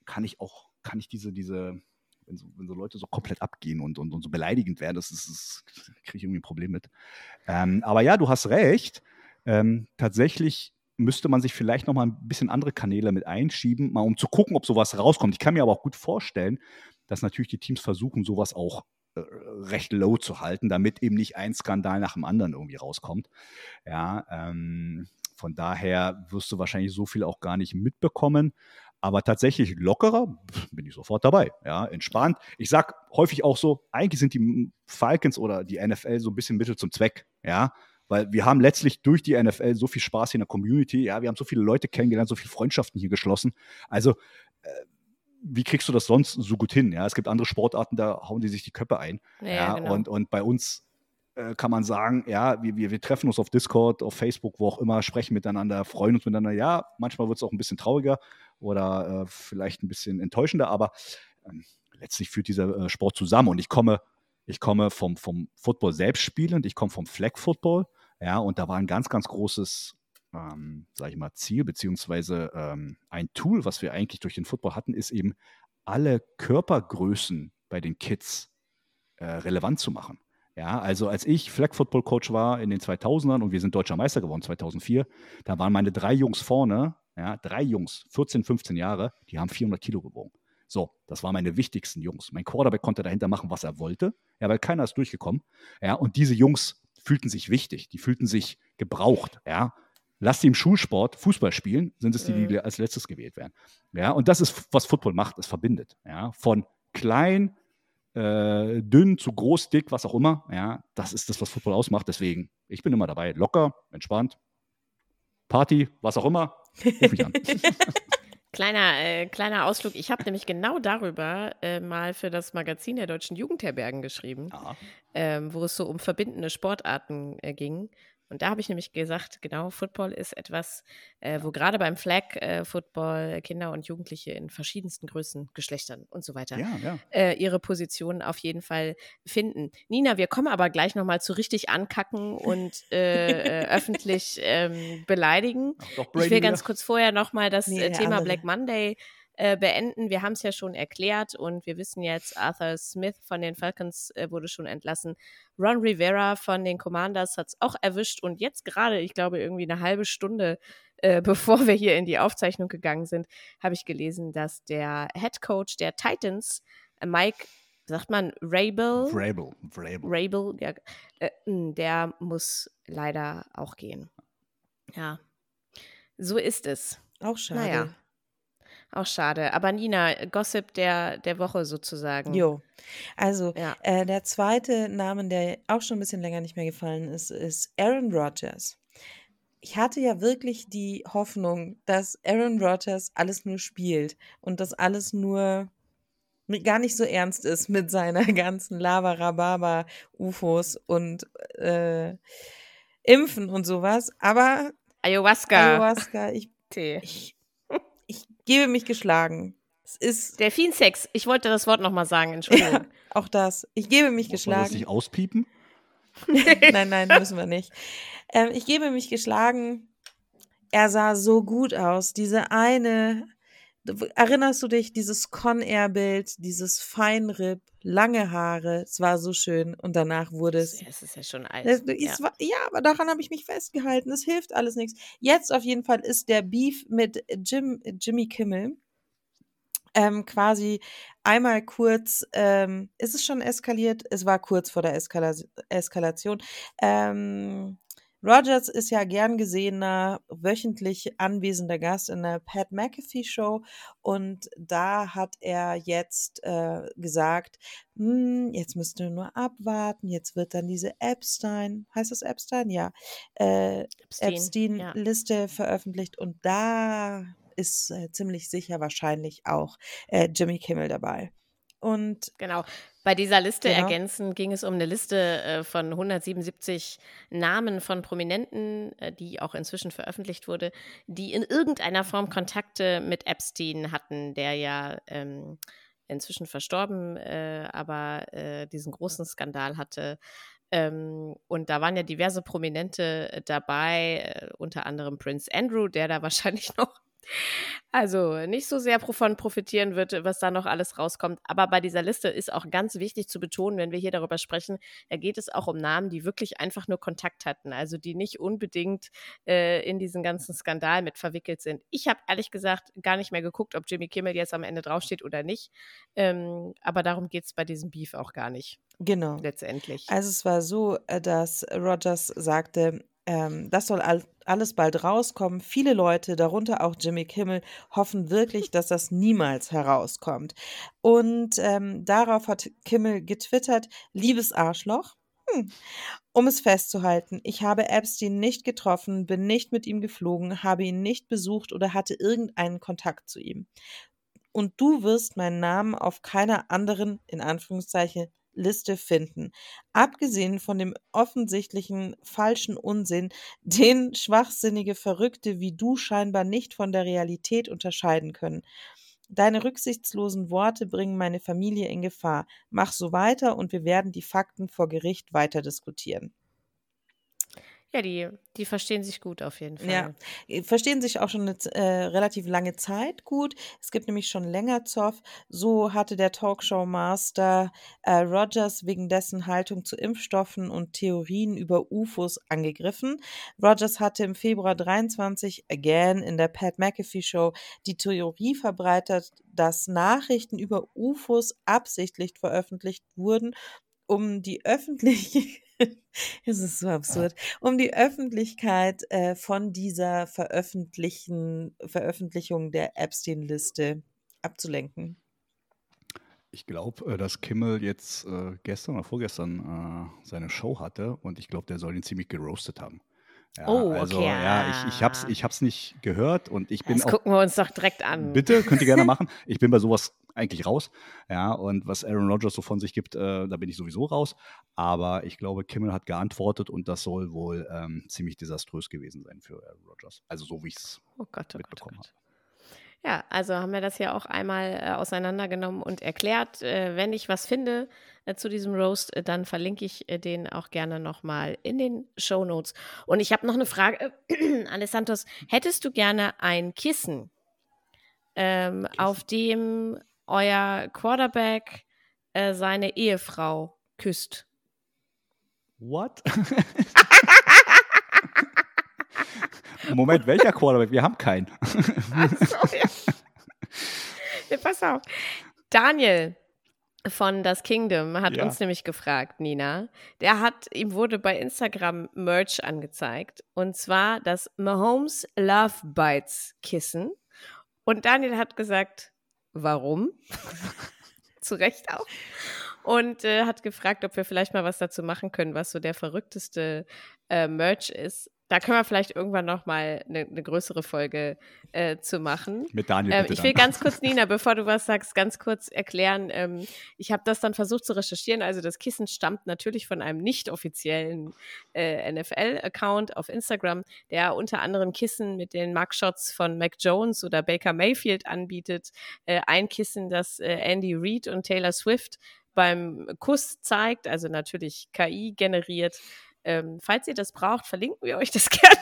kann ich auch, kann ich diese, diese, wenn so, wenn so Leute so komplett abgehen und, und, und so beleidigend werden, das, das kriege ich irgendwie ein Problem mit. Ähm, aber ja, du hast recht. Ähm, tatsächlich müsste man sich vielleicht noch mal ein bisschen andere Kanäle mit einschieben, mal um zu gucken, ob sowas rauskommt. Ich kann mir aber auch gut vorstellen, dass natürlich die Teams versuchen, sowas auch äh, recht low zu halten, damit eben nicht ein Skandal nach dem anderen irgendwie rauskommt. Ja, ähm, von daher wirst du wahrscheinlich so viel auch gar nicht mitbekommen. Aber tatsächlich lockerer bin ich sofort dabei. Ja, entspannt. Ich sag häufig auch so, eigentlich sind die Falcons oder die NFL so ein bisschen Mittel zum Zweck. Ja, weil wir haben letztlich durch die NFL so viel Spaß hier in der Community. Ja, wir haben so viele Leute kennengelernt, so viele Freundschaften hier geschlossen. Also, äh, wie kriegst du das sonst so gut hin? Ja, es gibt andere Sportarten, da hauen die sich die Köpfe ein. Ja, ja genau. und, und bei uns äh, kann man sagen, ja, wir, wir, wir treffen uns auf Discord, auf Facebook, wo auch immer, sprechen miteinander, freuen uns miteinander. Ja, manchmal wird es auch ein bisschen trauriger oder äh, vielleicht ein bisschen enttäuschender, aber ähm, letztlich führt dieser äh, Sport zusammen. Und ich komme, ich komme vom, vom Football selbst spielend, ich komme vom Flag Football, ja, und da war ein ganz, ganz großes, ähm, sag ich mal, Ziel, beziehungsweise ähm, ein Tool, was wir eigentlich durch den Football hatten, ist eben alle Körpergrößen bei den Kids äh, relevant zu machen. Ja, also als ich Flag Football Coach war in den 2000ern und wir sind deutscher Meister geworden 2004, da waren meine drei Jungs vorne, ja, drei Jungs, 14, 15 Jahre, die haben 400 Kilo gewogen. So, das waren meine wichtigsten Jungs. Mein Quarterback konnte dahinter machen, was er wollte, ja, weil keiner ist durchgekommen. Ja, und diese Jungs fühlten sich wichtig, die fühlten sich gebraucht, ja. Lass die im Schulsport Fußball spielen, sind es die, die mhm. als letztes gewählt werden. Ja, und das ist, was Football macht, es verbindet. Ja, von klein äh, dünn zu groß, dick, was auch immer. Ja, das ist das, was Football ausmacht. Deswegen, ich bin immer dabei. Locker, entspannt. Party, was auch immer. Ruf ich an. Kleiner, äh, kleiner Ausflug. Ich habe nämlich genau darüber äh, mal für das Magazin der Deutschen Jugendherbergen geschrieben, ähm, wo es so um verbindende Sportarten äh, ging. Und da habe ich nämlich gesagt, genau, Football ist etwas, äh, wo gerade beim Flag äh, Football Kinder und Jugendliche in verschiedensten Größen, Geschlechtern und so weiter ja, ja. Äh, ihre Position auf jeden Fall finden. Nina, wir kommen aber gleich nochmal zu richtig ankacken und äh, äh, öffentlich ähm, beleidigen. Ach, ich will ganz kurz vorher nochmal das nee, äh, Thema Black Monday äh, beenden. Wir haben es ja schon erklärt und wir wissen jetzt, Arthur Smith von den Falcons äh, wurde schon entlassen. Ron Rivera von den Commanders hat es auch erwischt und jetzt gerade, ich glaube, irgendwie eine halbe Stunde äh, bevor wir hier in die Aufzeichnung gegangen sind, habe ich gelesen, dass der Head Coach der Titans, äh, Mike sagt man Rabel? Vrabel. Vrabel. Rabel, ja, äh, hm, der muss leider auch gehen. Ja, so ist es. Auch schade. Naja. Auch schade. Aber Nina, Gossip der, der Woche sozusagen. Jo. Also, ja. äh, der zweite Name, der auch schon ein bisschen länger nicht mehr gefallen ist, ist Aaron Rodgers. Ich hatte ja wirklich die Hoffnung, dass Aaron Rodgers alles nur spielt und dass alles nur gar nicht so ernst ist mit seiner ganzen Lava-Rababa, UFOs und äh, Impfen und sowas. Aber Ayahuasca. Ayahuasca, ich, ich gebe mich geschlagen. Es ist. Delfinsex. Ich wollte das Wort nochmal sagen, Entschuldigung. Ja, auch das. Ich gebe mich Muss geschlagen. Man das nicht auspiepen? nein, nein, müssen wir nicht. Ähm, ich gebe mich geschlagen. Er sah so gut aus. Diese eine Erinnerst du dich, dieses Con Air Bild, dieses Feinripp, lange Haare, es war so schön und danach wurde es. Es ist ja schon alt. Es, ja. War, ja. aber daran habe ich mich festgehalten. Es hilft alles nichts. Jetzt auf jeden Fall ist der Beef mit Jim, Jimmy Kimmel ähm, quasi einmal kurz, ähm, ist es schon eskaliert? Es war kurz vor der Eskala Eskalation. Ähm, Rogers ist ja gern gesehener, wöchentlich anwesender Gast in der Pat McAfee Show und da hat er jetzt äh, gesagt, hm, jetzt müsst ihr nur abwarten, jetzt wird dann diese Epstein, heißt das Epstein? Ja, äh, Epstein-Liste ja. veröffentlicht und da ist äh, ziemlich sicher wahrscheinlich auch äh, Jimmy Kimmel dabei. Und genau. Bei dieser Liste Genau. ergänzend ging es um eine Liste äh, von 177 Namen von Prominenten, äh, die auch inzwischen veröffentlicht wurde, die in irgendeiner Form Kontakte mit Epstein hatten, der ja ähm, inzwischen verstorben, äh, aber äh, diesen großen Skandal hatte. Ähm, und da waren ja diverse Prominente äh, dabei, äh, unter anderem Prince Andrew, der da wahrscheinlich noch also nicht so sehr von profitieren wird, was da noch alles rauskommt. Aber bei dieser Liste ist auch ganz wichtig zu betonen, wenn wir hier darüber sprechen, da geht es auch um Namen, die wirklich einfach nur Kontakt hatten, also die nicht unbedingt äh, in diesen ganzen Skandal mit verwickelt sind. Ich habe ehrlich gesagt gar nicht mehr geguckt, ob Jimmy Kimmel jetzt am Ende draufsteht oder nicht. Ähm, aber darum geht es bei diesem Beef auch gar nicht, genau. letztendlich. Also es war so, äh, dass Rogers sagte, ähm, das soll all, alles bald rauskommen. Viele Leute, darunter auch Jimmy Kimmel, hoffen wirklich, dass das niemals herauskommt. Und ähm, darauf hat Kimmel getwittert, liebes Arschloch. Hm. Um es festzuhalten, ich habe Epstein nicht getroffen, bin nicht mit ihm geflogen, habe ihn nicht besucht oder hatte irgendeinen Kontakt zu ihm. Und du wirst meinen Namen auf keiner anderen, in Anführungszeichen, Liste finden. Abgesehen von dem offensichtlichen falschen Unsinn, den schwachsinnige Verrückte wie du scheinbar nicht von der Realität unterscheiden können. Deine rücksichtslosen Worte bringen meine Familie in Gefahr. Mach so weiter und wir werden die Fakten vor Gericht weiter diskutieren. Ja, die, die verstehen sich gut auf jeden Fall. Ja, äh, verstehen sich auch schon eine äh, relativ lange Zeit gut. Es gibt nämlich schon länger Zoff. So hatte der Talkshow-Master äh, Rogers wegen dessen Haltung zu Impfstoffen und Theorien über UFOs angegriffen. Rogers hatte im Februar 23 again in der Pat McAfee Show die Theorie verbreitet, dass Nachrichten über UFOs absichtlich veröffentlicht wurden, um die öffentliche es ist so absurd, um die Öffentlichkeit äh, von dieser veröffentlichen, Veröffentlichung der Epstein-Liste abzulenken. Ich glaube, dass Kimmel jetzt äh, gestern oder vorgestern äh, seine Show hatte und ich glaube, der soll ihn ziemlich geroastet haben. Ja, Oh, also, okay, ja, ich, ich habe es ah. ich hab's nicht gehört und ich bin Das auch gucken wir uns doch direkt an. Bitte, könnt ihr gerne machen. Ich bin bei sowas eigentlich raus. Ja, und was Aaron Rodgers so von sich gibt, äh, da bin ich sowieso raus. Aber ich glaube, Kimmel hat geantwortet und das soll wohl ähm, ziemlich desaströs gewesen sein für Aaron Rodgers. Also so wie ich es Oh Gott, oh oh mitbekommen Gott. habe. Ja, also haben wir das ja auch einmal äh, auseinandergenommen und erklärt. Äh, wenn ich was finde äh, zu diesem Roast, äh, dann verlinke ich äh, den auch gerne nochmal in den Show Notes. Und ich habe noch eine Frage, äh, Alessandros. Hättest du gerne ein Kissen, ähm, auf dem euer Quarterback äh, seine Ehefrau küsst? What? Moment, welcher Quarterback? Wir haben keinen. so, ja. ja, pass auf. Daniel von Das Kingdom hat Ja. uns nämlich gefragt, Nina. Der hat, ihm wurde bei Instagram Merch angezeigt. Und zwar das Mahomes Love Bites Kissen. Und Daniel hat gesagt, warum? Zu Recht auch. Und äh, hat gefragt, ob wir vielleicht mal was dazu machen können, was so der verrückteste äh, Merch ist. Da können wir vielleicht irgendwann noch mal eine ne größere Folge äh, zu machen. Mit Daniel Ähm, ich will dann. ganz kurz, Nina, bevor du was sagst, ganz kurz erklären. Ähm, ich habe das dann versucht zu recherchieren. Also das Kissen stammt natürlich von einem nicht offiziellen äh, NFL-Account auf Instagram, der unter anderem Kissen mit den Mugshots von Mac Jones oder Baker Mayfield anbietet. Äh, ein Kissen, das äh, Andy Reid und Taylor Swift beim Kuss zeigt, also natürlich KI generiert. Ähm, falls ihr das braucht, verlinken wir euch das gerne.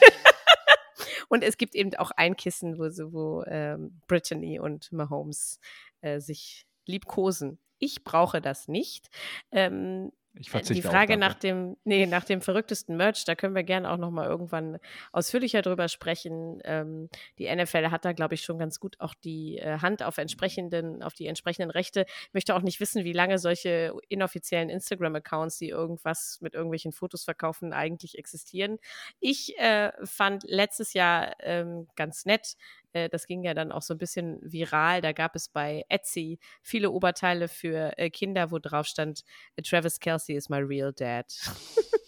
Und es gibt eben auch ein Kissen, wo, wo ähm, Brittany und Mahomes äh, sich liebkosen. Ich brauche das nicht. Ähm, Ich die verzichte Frage auch, nach dem, nee, nach dem verrücktesten Merch, da können wir gerne auch noch mal irgendwann ausführlicher drüber sprechen. Ähm, die NFL hat da, glaube ich, schon ganz gut auch die äh, Hand auf entsprechenden, auf die entsprechenden Rechte. Ich möchte auch nicht wissen, wie lange solche inoffiziellen Instagram-Accounts, die irgendwas mit irgendwelchen Fotos verkaufen, eigentlich existieren. Ich äh, fand letztes Jahr ähm, ganz nett. Äh, das ging ja dann auch so ein bisschen viral. Da gab es bei Etsy viele Oberteile für äh, Kinder, wo drauf stand, Travis Kelsey is my real dad.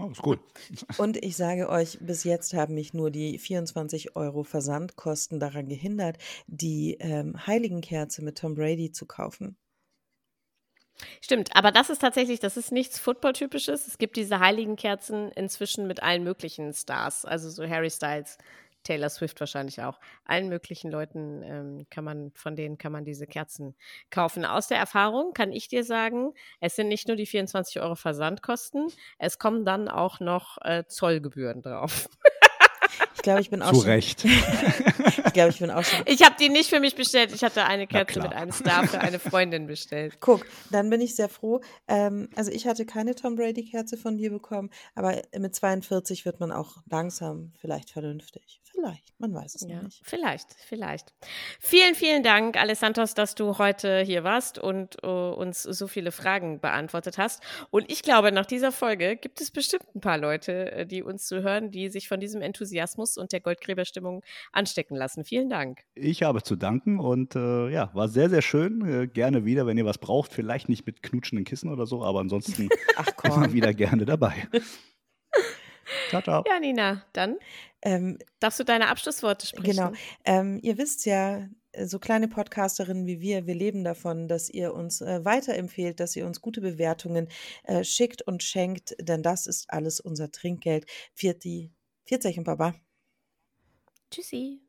Oh, ist gut. Und ich sage euch, bis jetzt haben mich nur die 24 Euro Versandkosten daran gehindert, die ähm, Heiligenkerze mit Tom Brady zu kaufen. Stimmt, aber das ist tatsächlich, das ist nichts Football-typisches. Es gibt diese heiligen Kerzen inzwischen mit allen möglichen Stars, also so Harry Styles, Taylor Swift wahrscheinlich auch. Allen möglichen Leuten ähm, kann man, von denen kann man diese Kerzen kaufen. Aus der Erfahrung kann ich dir sagen, es sind nicht nur die 24 Euro Versandkosten, es kommen dann auch noch äh, Zollgebühren drauf. Ich glaube, ich bin auch Zu schon. Recht. Ich glaube, ich bin auch schon. Ich habe die nicht für mich bestellt. Ich hatte eine Kerze mit einem Star für eine Freundin bestellt. Guck, dann bin ich sehr froh. Ähm, also ich hatte keine Tom Brady-Kerze von dir bekommen, aber mit 42 wird man auch langsam vielleicht vernünftig. Vielleicht, man weiß es noch Ja, nicht. vielleicht, vielleicht. Vielen, vielen Dank, Alessandros, dass du heute hier warst und äh, uns so viele Fragen beantwortet hast. Und ich glaube, nach dieser Folge gibt es bestimmt ein paar Leute, äh, die uns zuhören, die sich von diesem Enthusiasmus und der Goldgräberstimmung anstecken lassen. Vielen Dank. Ich habe zu danken und äh, ja, war sehr, sehr schön. Äh, gerne wieder, wenn ihr was braucht. Vielleicht nicht mit knutschenden Kissen oder so, aber ansonsten Ach immer wieder gerne dabei. ciao, ciao. Ja, Nina, dann Ähm, darfst du deine Abschlussworte sprechen. Genau. Ähm, ihr wisst ja, äh, so kleine Podcasterinnen wie wir, wir leben davon, dass ihr uns äh, weiterempfehlt, dass ihr uns gute Bewertungen äh, schickt und schenkt, denn das ist alles unser Trinkgeld. Vierti, Vierzeichen, Baba. Tschüssi.